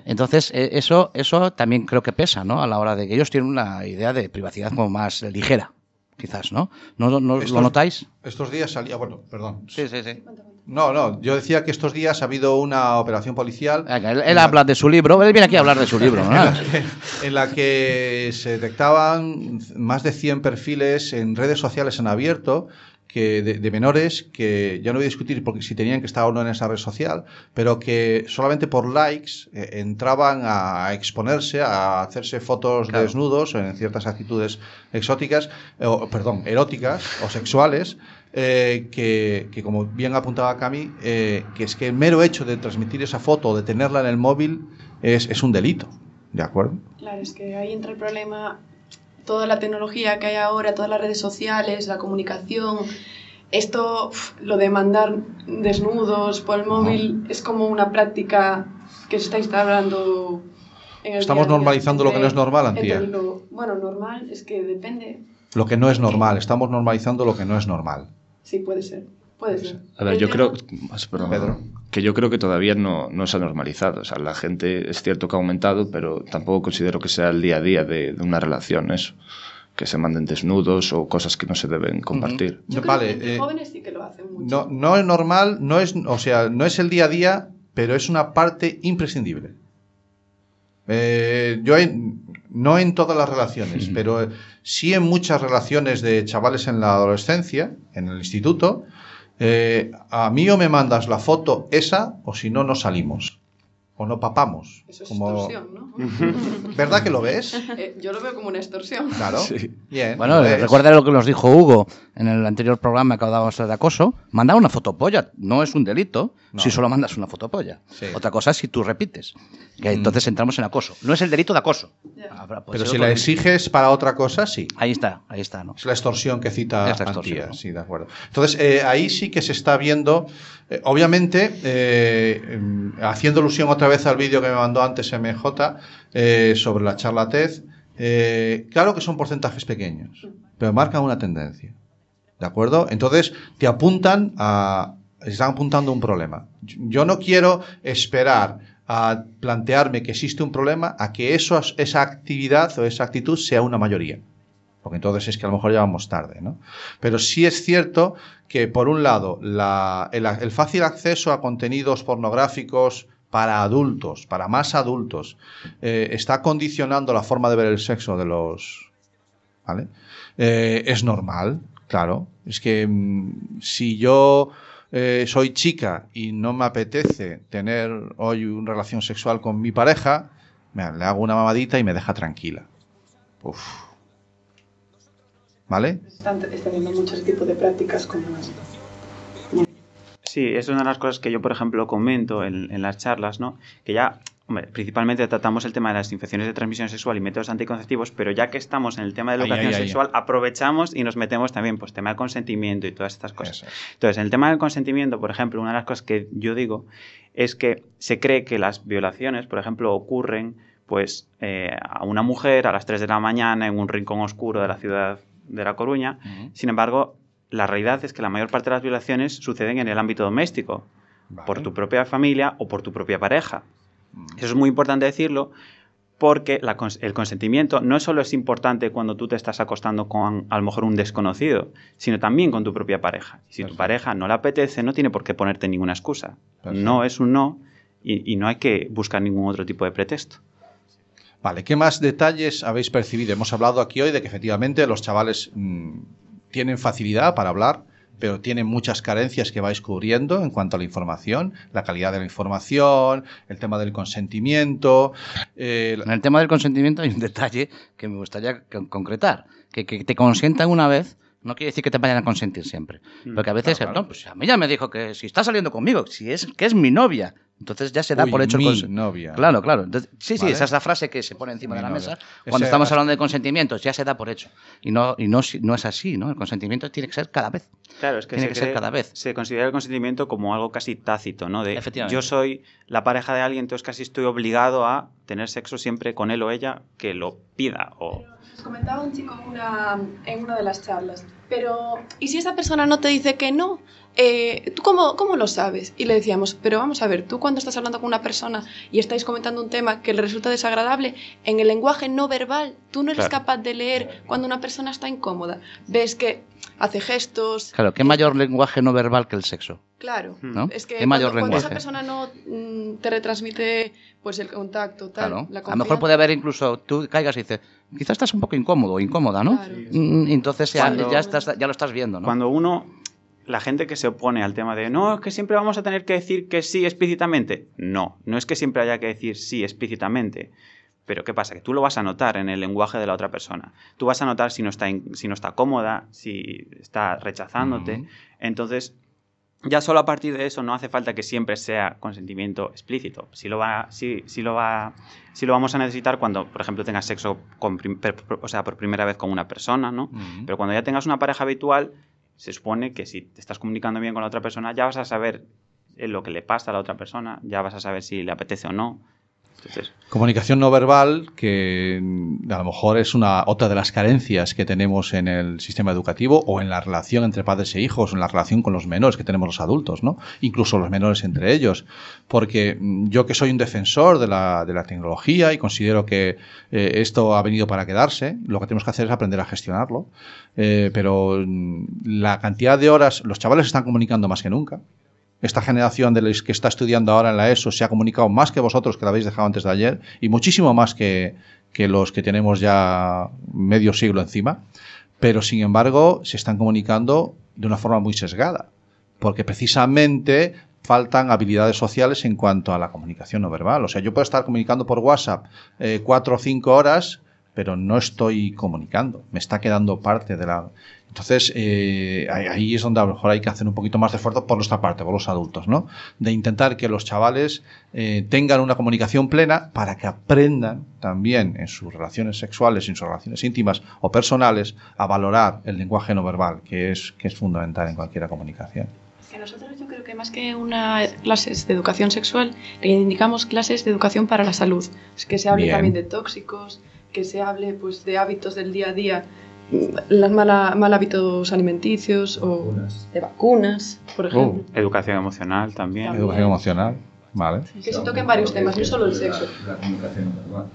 Entonces, eh, eso, eso también creo que pesa, ¿no? A la hora de que ellos tienen una idea de privacidad como más ligera, quizás, ¿no? ¿No, no- no Estos- lo notáis? Estos días salía, bueno, perdón. Sí, sí, sí. No, no, yo decía que estos días ha habido una operación policial. Él, él habla de su libro, él viene aquí a hablar de su libro, ¿no? en, la que, en la que se detectaban más de 100 perfiles en redes sociales en abierto que de, de menores que ya no voy a discutir porque si tenían que estar o no en esa red social, pero que solamente por likes eh, entraban a exponerse, a hacerse fotos desnudos en ciertas actitudes exóticas, eh, o, perdón, eróticas o sexuales, eh, que, que, como bien apuntaba Cami, eh, que es que el mero hecho de transmitir esa foto o de tenerla en el móvil es, es un delito, ¿de acuerdo? Claro, es que ahí entra el problema, toda la tecnología que hay ahora, todas las redes sociales, la comunicación, esto, lo de mandar desnudos por el móvil, es como una práctica que se está instaurando en el Estamos día a día. normalizando lo que no es normal, Antía. lo- bueno, normal es que depende, Lo que no es normal, estamos normalizando lo que no es normal. sí, puede ser, puede ser. A ver, El yo tema- creo, más, perdón, que yo creo que todavía no, no se ha normalizado. O sea, la gente es cierto que ha aumentado, pero tampoco considero que sea el día a día de, de una relación eso. Que se manden desnudos o cosas que no se deben compartir. Yo creo Vale, que eh, jóvenes sí que lo hacen mucho. No, no es normal, no es, o sea, no es el día a día, pero es una parte imprescindible. Eh, yo en- no en todas las relaciones, pero sí en muchas relaciones de chavales en la adolescencia, en el instituto, eh, a mí o me mandas la foto esa o si no, no salimos. O no papamos. Eso es como... extorsión, ¿no? ¿Verdad que lo ves? Eh, yo lo veo como una extorsión. Claro. Bien. Bueno, lo ves. recuerda lo que nos dijo Hugo en el anterior programa que hablábamos de acoso. Mandar una fotopolla no es un delito No. si solo mandas una fotopolla. Sí. Otra cosa es si tú repites. Que Mm. entonces entramos en acoso. No es el delito de acoso. Puede Pero si la delito. exiges para otra cosa, sí. Ahí está, ahí está, ¿no? Es la extorsión que cita extorsión, Antía, ¿no? sí, de acuerdo. Entonces, eh, ahí sí que se está viendo, eh, obviamente, eh, em, haciendo alusión otra vez al vídeo que me mandó antes MJ eh, sobre la charla TED, claro que son porcentajes pequeños, pero marcan una tendencia. ¿De acuerdo? Entonces, te apuntan a. Están apuntando un problema. Yo no quiero esperar a plantearme que existe un problema a que eso, esa actividad o esa actitud sea una mayoría porque entonces es que a lo mejor ya vamos tarde, ¿no? Pero sí es cierto que, por un lado, la- el, el fácil acceso a contenidos pornográficos para adultos, para más adultos, eh, está condicionando la forma de ver el sexo de los... ¿Vale? Eh, es normal, claro. Es que mm, si yo eh, soy chica y no me apetece tener hoy una relación sexual con mi pareja, mira, le hago una mamadita y me deja tranquila. Uf. ¿Vale? Están extendiendo mucho ese tipo de prácticas como Sí, es una de las cosas que yo, por ejemplo, comento en, en las charlas, ¿no? Que ya, hombre, principalmente tratamos el tema de las infecciones de transmisión sexual y métodos anticonceptivos, pero ya que estamos en el tema de educación sexual, aprovechamos y nos metemos también, pues, tema del consentimiento y todas estas cosas. Entonces, en el tema del consentimiento, por ejemplo, una de las cosas que yo digo es que se cree que las violaciones, por ejemplo, ocurren, pues, eh, a una mujer a las 3 de la mañana en un rincón oscuro de la ciudad de La Coruña. Sin embargo, la realidad es que la mayor parte de las violaciones suceden en el ámbito doméstico, por tu propia familia o por tu propia pareja. Eso es muy importante decirlo porque la el consentimiento no solo es importante cuando tú te estás acostando con a lo mejor un desconocido, sino también con tu propia pareja. Si tu pareja no le apetece, no tiene por qué ponerte ninguna excusa. No es un no y, y no hay que buscar ningún otro tipo de pretexto. Vale, ¿qué más detalles habéis percibido? Hemos hablado aquí hoy de que efectivamente los chavales mm, tienen facilidad para hablar, pero tienen muchas carencias que vais cubriendo en cuanto a la información, la calidad de la información, el tema del consentimiento. eh, En el tema del consentimiento hay un detalle que me gustaría con- concretar. Que, que te consientan una vez no quiere decir que te vayan a consentir siempre. Porque a veces, no, pues a mí ya me dijo que si está saliendo conmigo, si es que es mi novia, entonces ya se da Uy, por hecho el mi consen- novia. Claro, claro. Entonces, sí, sí, Vale. esa es la frase que se pone encima Mi de la novia. mesa. Ese- Cuando estamos hablando de consentimientos, ya se da por hecho. Y no, y no, no es así, ¿no? El consentimiento tiene que ser cada vez. Claro, es que, Tiene se que ser cada vez. Se considera el consentimiento como algo casi tácito, ¿no? De Efectivamente. yo soy la pareja de alguien, entonces casi estoy obligado a tener sexo siempre con él o ella que lo pida. O... Comentaba un chico en una, en una de las charlas, pero ¿y si esa persona no te dice que no? Eh, ¿Tú cómo, cómo lo sabes? Y le decíamos, pero vamos a ver, tú cuando estás hablando con una persona y estáis comentando un tema que le resulta desagradable, en el lenguaje no verbal, tú no eres Claro. capaz de leer cuando una persona está incómoda. Ves que hace gestos, Claro, ¿qué mayor lenguaje no verbal que el sexo? claro. ¿No? Es que ¿Qué mayor cuando, cuando esa persona no mm, te retransmite pues el contacto, tal, Claro. la A lo mejor puede haber incluso, tú caigas y dices, quizás estás un poco incómodo o incómoda, ¿no? Mm, y entonces ya, Cuando- ya, estás, ya lo estás viendo, ¿no? Cuando uno, la gente que se opone al tema de no, es que siempre vamos a tener que decir que sí explícitamente. No, no es que siempre haya que decir sí explícitamente. Pero ¿qué pasa? Que tú lo vas a notar en el lenguaje de la otra persona. Tú vas a notar si no está, si no está cómoda, si está rechazándote. Entonces, ya solo a partir de eso no hace falta que siempre sea consentimiento explícito. Si lo va, si, si lo va, si lo vamos a necesitar cuando, por ejemplo, tengas sexo con prim- per- per- o sea, por primera vez con una persona, ¿no? Pero cuando ya tengas una pareja habitual, se supone que si te estás comunicando bien con la otra persona, ya vas a saber eh, lo que le pasa a la otra persona, ya vas a saber si le apetece o no. Comunicación no verbal, que a lo mejor es una otra de las carencias que tenemos en el sistema educativo o en la relación entre padres e hijos, en la relación con los menores que tenemos los adultos, ¿no? Incluso los menores entre ellos. Porque yo que soy un defensor de la, tecnología y considero que eh, esto ha venido para quedarse, lo que tenemos que hacer es aprender a gestionarlo. Eh, pero la cantidad de horas, los chavales están comunicando más que nunca. Esta generación de los que está estudiando ahora en la ESO se ha comunicado más que vosotros, que la habéis dejado antes de ayer, y muchísimo más que, que los que tenemos ya medio siglo encima. Pero, sin embargo, se están comunicando de una forma muy sesgada, porque precisamente faltan habilidades sociales en cuanto a la comunicación no verbal. O sea, yo puedo estar comunicando por WhatsApp eh, cuatro o cinco horas, pero no estoy comunicando, me está quedando parte de la... Entonces, eh, ahí- es donde a lo mejor hay que hacer un poquito más de esfuerzo por nuestra parte, por los adultos, ¿no? De intentar que los chavales eh, tengan una comunicación plena para que aprendan también en sus relaciones sexuales, en sus relaciones íntimas o personales, a valorar el lenguaje no verbal, que es, que es fundamental en cualquier comunicación. Que nosotros yo creo que más que una clases de educación sexual, reivindicamos clases de educación para la salud. Es que se hable Bien. también de tóxicos, que se hable pues de hábitos del día a día, los mala, mal hábitos alimenticios o de vacunas, por ejemplo. educación emocional también. Educación emocional, ¿vale? Que se toquen varios temas, no solo el sexo. La comunicación no verbal.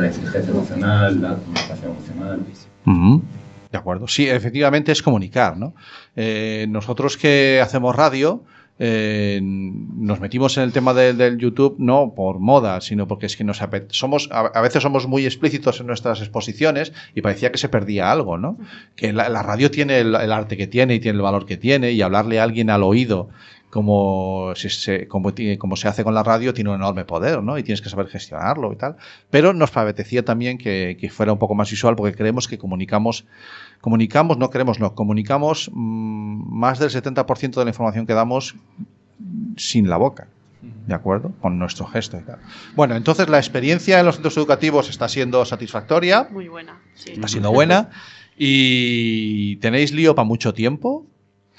La inteligencia emocional, la comunicación emocional. Ujú. De acuerdo. Sí, efectivamente es comunicar, ¿no? Eh, nosotros que hacemos radio, eh, nos metimos en el tema de- del YouTube no por moda, sino porque es que nos somos a, a veces somos muy explícitos en nuestras exposiciones y parecía que se perdía algo, ¿no? Que la, la radio tiene el, el arte que tiene y tiene el valor que tiene y hablarle a alguien al oído como se, se- como, como se hace con la radio tiene un enorme poder, ¿no? Y tienes que saber gestionarlo y tal. Pero nos apetecía también que, que fuera un poco más visual porque creemos que comunicamos, comunicamos, no queremos, no, comunicamos mm, más del 70% de la información que damos sin la boca. ¿De acuerdo? Con nuestro gesto y tal. Bueno, entonces la experiencia en los centros educativos está siendo satisfactoria, Muy buena. Sí. está siendo buena. Y tenéis lío para mucho tiempo,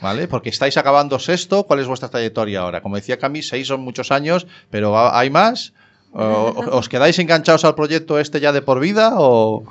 ¿vale? Porque estáis acabando sexto. ¿Cuál es vuestra trayectoria ahora? Como decía Cami, seis son muchos años, pero ¿ha- ¿hay más? ¿O- ¿Os quedáis enganchados al proyecto este ya de por vida? ¿O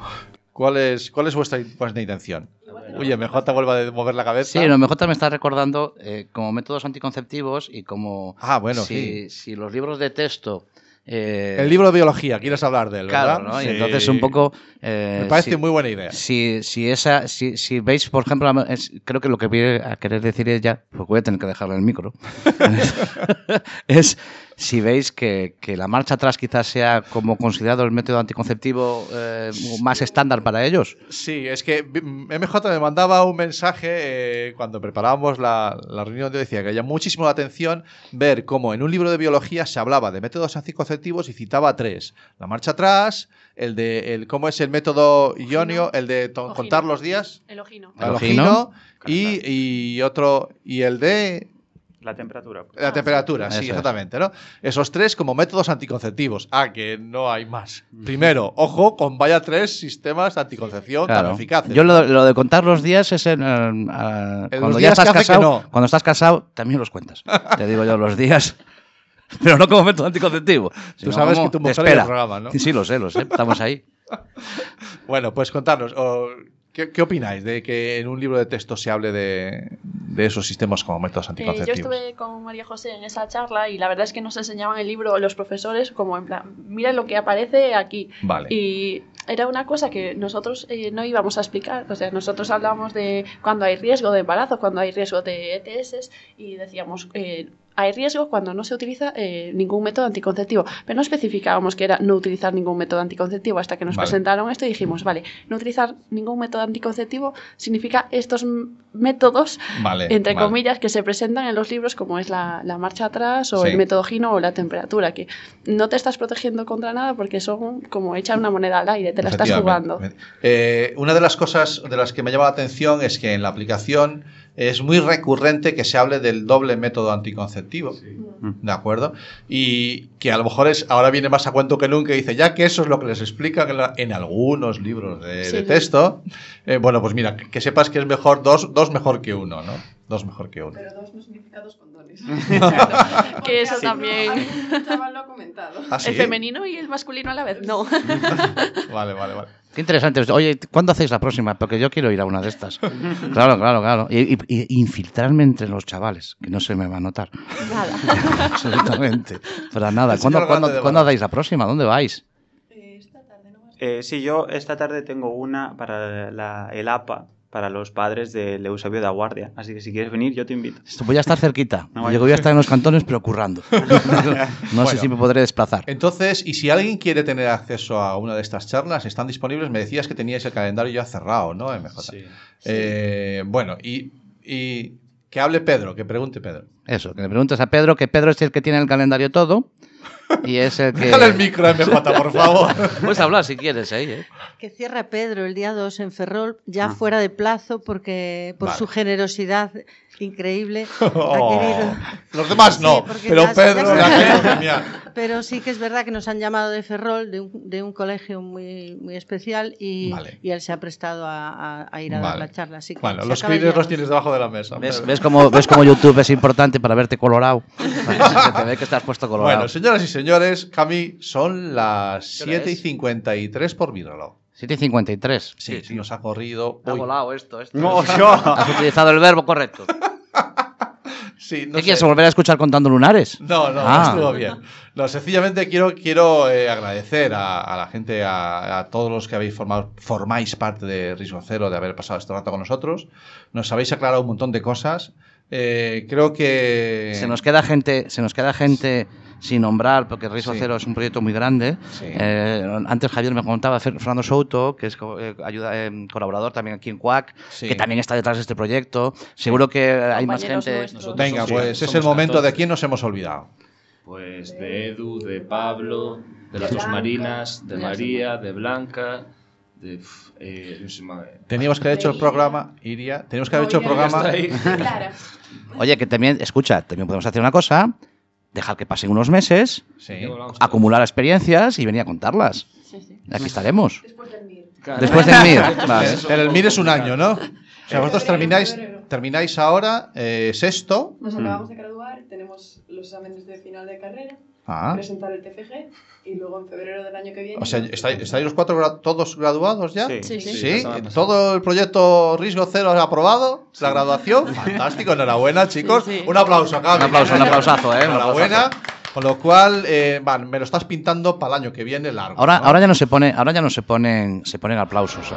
cuál es, cuál es vuestra, vuestra intención? Oye, MJ vuelve a mover la cabeza. Sí, lo mejor también está recordando eh, como métodos anticonceptivos y como Ah, bueno, si, si los libros de texto... eh, El libro de biología, quieres hablar de él, ¿verdad? Claro, ¿no? Y Sí. entonces un poco... eh, Me parece si- muy buena idea. Si, si, esa, si, si veis, por ejemplo, es- creo que lo que viene a querer decir ella, porque voy a tener que dejarle el micro, es si veis que, que la marcha atrás quizás sea como considerado el método anticonceptivo eh, más estándar para ellos. Sí, es que MJ me mandaba un mensaje eh, cuando preparábamos la, la reunión de hoy, decía que llamó muchísimo la atención ver cómo en un libro de biología se hablaba de métodos anticonceptivos y citaba tres. La marcha atrás, el de el, cómo es el método ionio, el de to- contar los días, El ojino. el El ojino, ojino. y, y otro, y el de La temperatura. la temperatura, sí, exactamente, ¿no? Esos tres como métodos anticonceptivos. Ah, que no hay más. Primero, ojo con vaya tres sistemas de anticoncepción tan eficaces. Yo lo, lo de contar los días es en, eh, En cuando ya estás casado. no. Cuando estás casado, también los cuentas. Te digo yo los días. Pero no como método anticonceptivo. sino sabes que tu mujer oye el espera. programa, ¿no? Sí, sí, lo sé, lo sé. Estamos ahí. Bueno, pues contarnos, ¿qué, qué opináis de que en un libro de texto se hable de, de esos sistemas como métodos Eh, yo anticonceptivos? estuve con María José en esa charla y la verdad es que nos enseñaban el libro los profesores como en plan, mira lo que aparece aquí. Vale. Y era una cosa que nosotros eh, no íbamos a explicar. O sea, nosotros hablamos de cuando hay riesgo de embarazo, cuando hay riesgo de ETS y decíamos, eh, hay riesgo cuando no se utiliza eh, ningún método anticonceptivo. Pero no especificábamos que era no utilizar ningún método anticonceptivo hasta que nos Vale. presentaron esto y dijimos, vale, no utilizar ningún método anticonceptivo significa estos métodos Vale, entre vale. comillas, que se presentan en los libros como es la, la marcha atrás o Sí. el método Gino o la temperatura, que no te estás protegiendo contra nada porque son como echar una moneda al aire, te la estás jugando. Eh, una de las cosas de las que me llama la atención es que en la aplicación es muy recurrente que se hable del doble método anticonceptivo, ¿de acuerdo? Y que a lo mejor es ahora viene más a cuento que nunca y dice, ya que eso es lo que les explican en, la- en algunos libros de, Sí. de texto, eh, bueno, pues mira, que, que sepas que es mejor dos, dos mejor que uno, ¿no? Dos mejor que uno. Pero dos no significa dos condones. que eso Sí. también. Un chaval lo ha comentado. ¿Ah, sí? El femenino y el masculino a la vez, no. Vale, vale, vale. Qué interesante. Oye, ¿cuándo hacéis la próxima? Porque yo quiero ir a una de estas. Claro, claro, claro. Y, y- y infiltrarme entre los chavales, que no se me va a notar. Nada. Absolutamente. Pero nada, ¿cuándo, cuándo, ¿cuándo dais la próxima? ¿Dónde vais? Eh, sí, yo esta tarde tengo una para la, el APA, para los padres del Eusebio de Aguardia. Así que si quieres venir, yo te invito. Voy a estar cerquita. No, Yo voy a estar en los cantones, pero currando. no Bueno. sé si me podré desplazar. Entonces, y si alguien quiere tener acceso a una de estas charlas, están disponibles. Me decías que teníais el calendario ya cerrado, ¿no, MJ? Eh, bueno, y, y que hable Pedro, que pregunte Pedro. Eso, que le preguntes a Pedro, que Pedro es el que tiene el calendario todo. Y es el que. Déjale el micro a MJ, por favor. Puedes hablar si quieres ahí, ¿eh? Que cierra Pedro el día 2 en Ferrol, ya fuera de plazo, porque por Vale. su generosidad increíble Oh, querido. Los demás no, Sí, pero ya- ya Pedro se- la ha querido premiar. Pero sí que es verdad que nos han llamado de Ferrol, de un, de un colegio muy, muy especial, y, Vale. y él se ha prestado a, a- a ir a dar Vale. la charla. Así que Bueno, los día los tienes debajo de la mesa. ¿Ves, ves cómo, ¿Ves cómo YouTube es importante para verte colorado? Se te ve que estás puesto colorado. Bueno, señoras y señores, Cami, son las ¿Qué hora 7 y es? 53 por mi reloj. 7 y 53. Sí, sí, nos ha corrido. Ha Uy. volado esto, esto. No, Has yo. utilizado el verbo correcto. Sí, no ¿Qué sé. quieres volver a escuchar contando lunares? No, no, Ah. estuvo bien. No, sencillamente quiero, quiero eh, agradecer a, a la gente, a, a todos los que habéis formado, formáis parte de Riesgo Cero, de haber pasado este rato con nosotros. Nos habéis aclarado un montón de cosas. Eh, creo que. Se nos queda gente, se nos queda gente sin nombrar, porque Riesgo Sí. Cero es un proyecto muy grande. Sí. Eh, antes Javier me contaba, Fer- Fernando Souto, que es eh, ayuda, eh, colaborador también aquí en CUAC, Sí. que también está detrás de este proyecto. Seguro que hay más gente. nuestros. Venga, Sí, pues es el momento 14. de quién nos hemos olvidado. Pues de Edu, de Pablo, de las dos Marinas, de María, de Blanca, de... pf, eh, no sé más. Teníamos que haber hecho el programa, Iria. Teníamos que haber hecho el programa. Oye, que también, escucha, también podemos hacer una cosa, dejar que pasen unos meses, Sí. acumular experiencias y venir a contarlas. Sí, sí. Aquí estaremos. Después del MIR. Después del MIR. Vale. En el MIR es un año, ¿no? O sea, vosotros termináis, termináis ahora eh, sexto. Nos acabamos de graduar, tenemos los exámenes de final de carrera, Ah. presentar el TFG y luego en febrero del año que viene. O sea, ¿estáis, estáis los cuatro gra- todos graduados ya? Sí. Sí, sí. Sí, pasada. todo el proyecto Riesgo Cero ha aprobado, la graduación. Fantástico, enhorabuena, chicos. Sí, sí. Un aplauso acá. Un aplauso, un aplausazo, ¿eh? Enhorabuena. Con lo cual, eh, van, me lo estás pintando para el año que viene largo. Ahora, ¿no? ahora ya no se pone, ahora ya no se ponen, se ponen aplausos. ¿eh?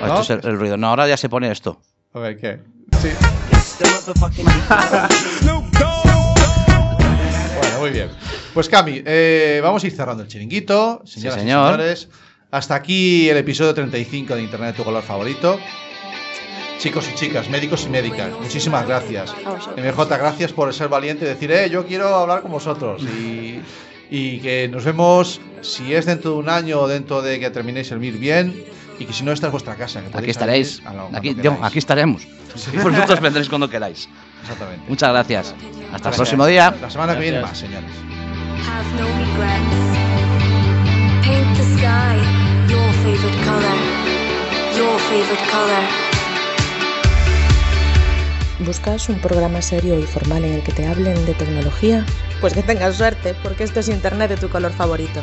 ¿No? Esto es el, el ruido. No, ahora ya se pone esto. A ver, ¿qué? Sí. Muy bien. Pues Cami, eh, vamos a ir cerrando el chiringuito, señoras señor. y señores. Hasta aquí el episodio 35 de Internet tu color favorito. Chicos y chicas, médicos y médicas, muchísimas gracias. MJ, gracias por ser valiente y decir, eh, yo quiero hablar con vosotros. Y, y que nos vemos, si es dentro de un año o dentro de que terminéis el MIR bien. Y que si no, esta es vuestra casa. que Aquí estaréis. Aquí, aquí estaremos. Sí. Y vosotros vendréis cuando queráis. Exactamente. Muchas gracias. Hasta el próximo día. La semana que viene más, señores. Have no regrets. Paint the sky your favorite color. Your favorite color. ¿Buscas un programa serio y formal en el que te hablen de tecnología? Pues que tengas suerte, porque esto es Internet de tu color favorito.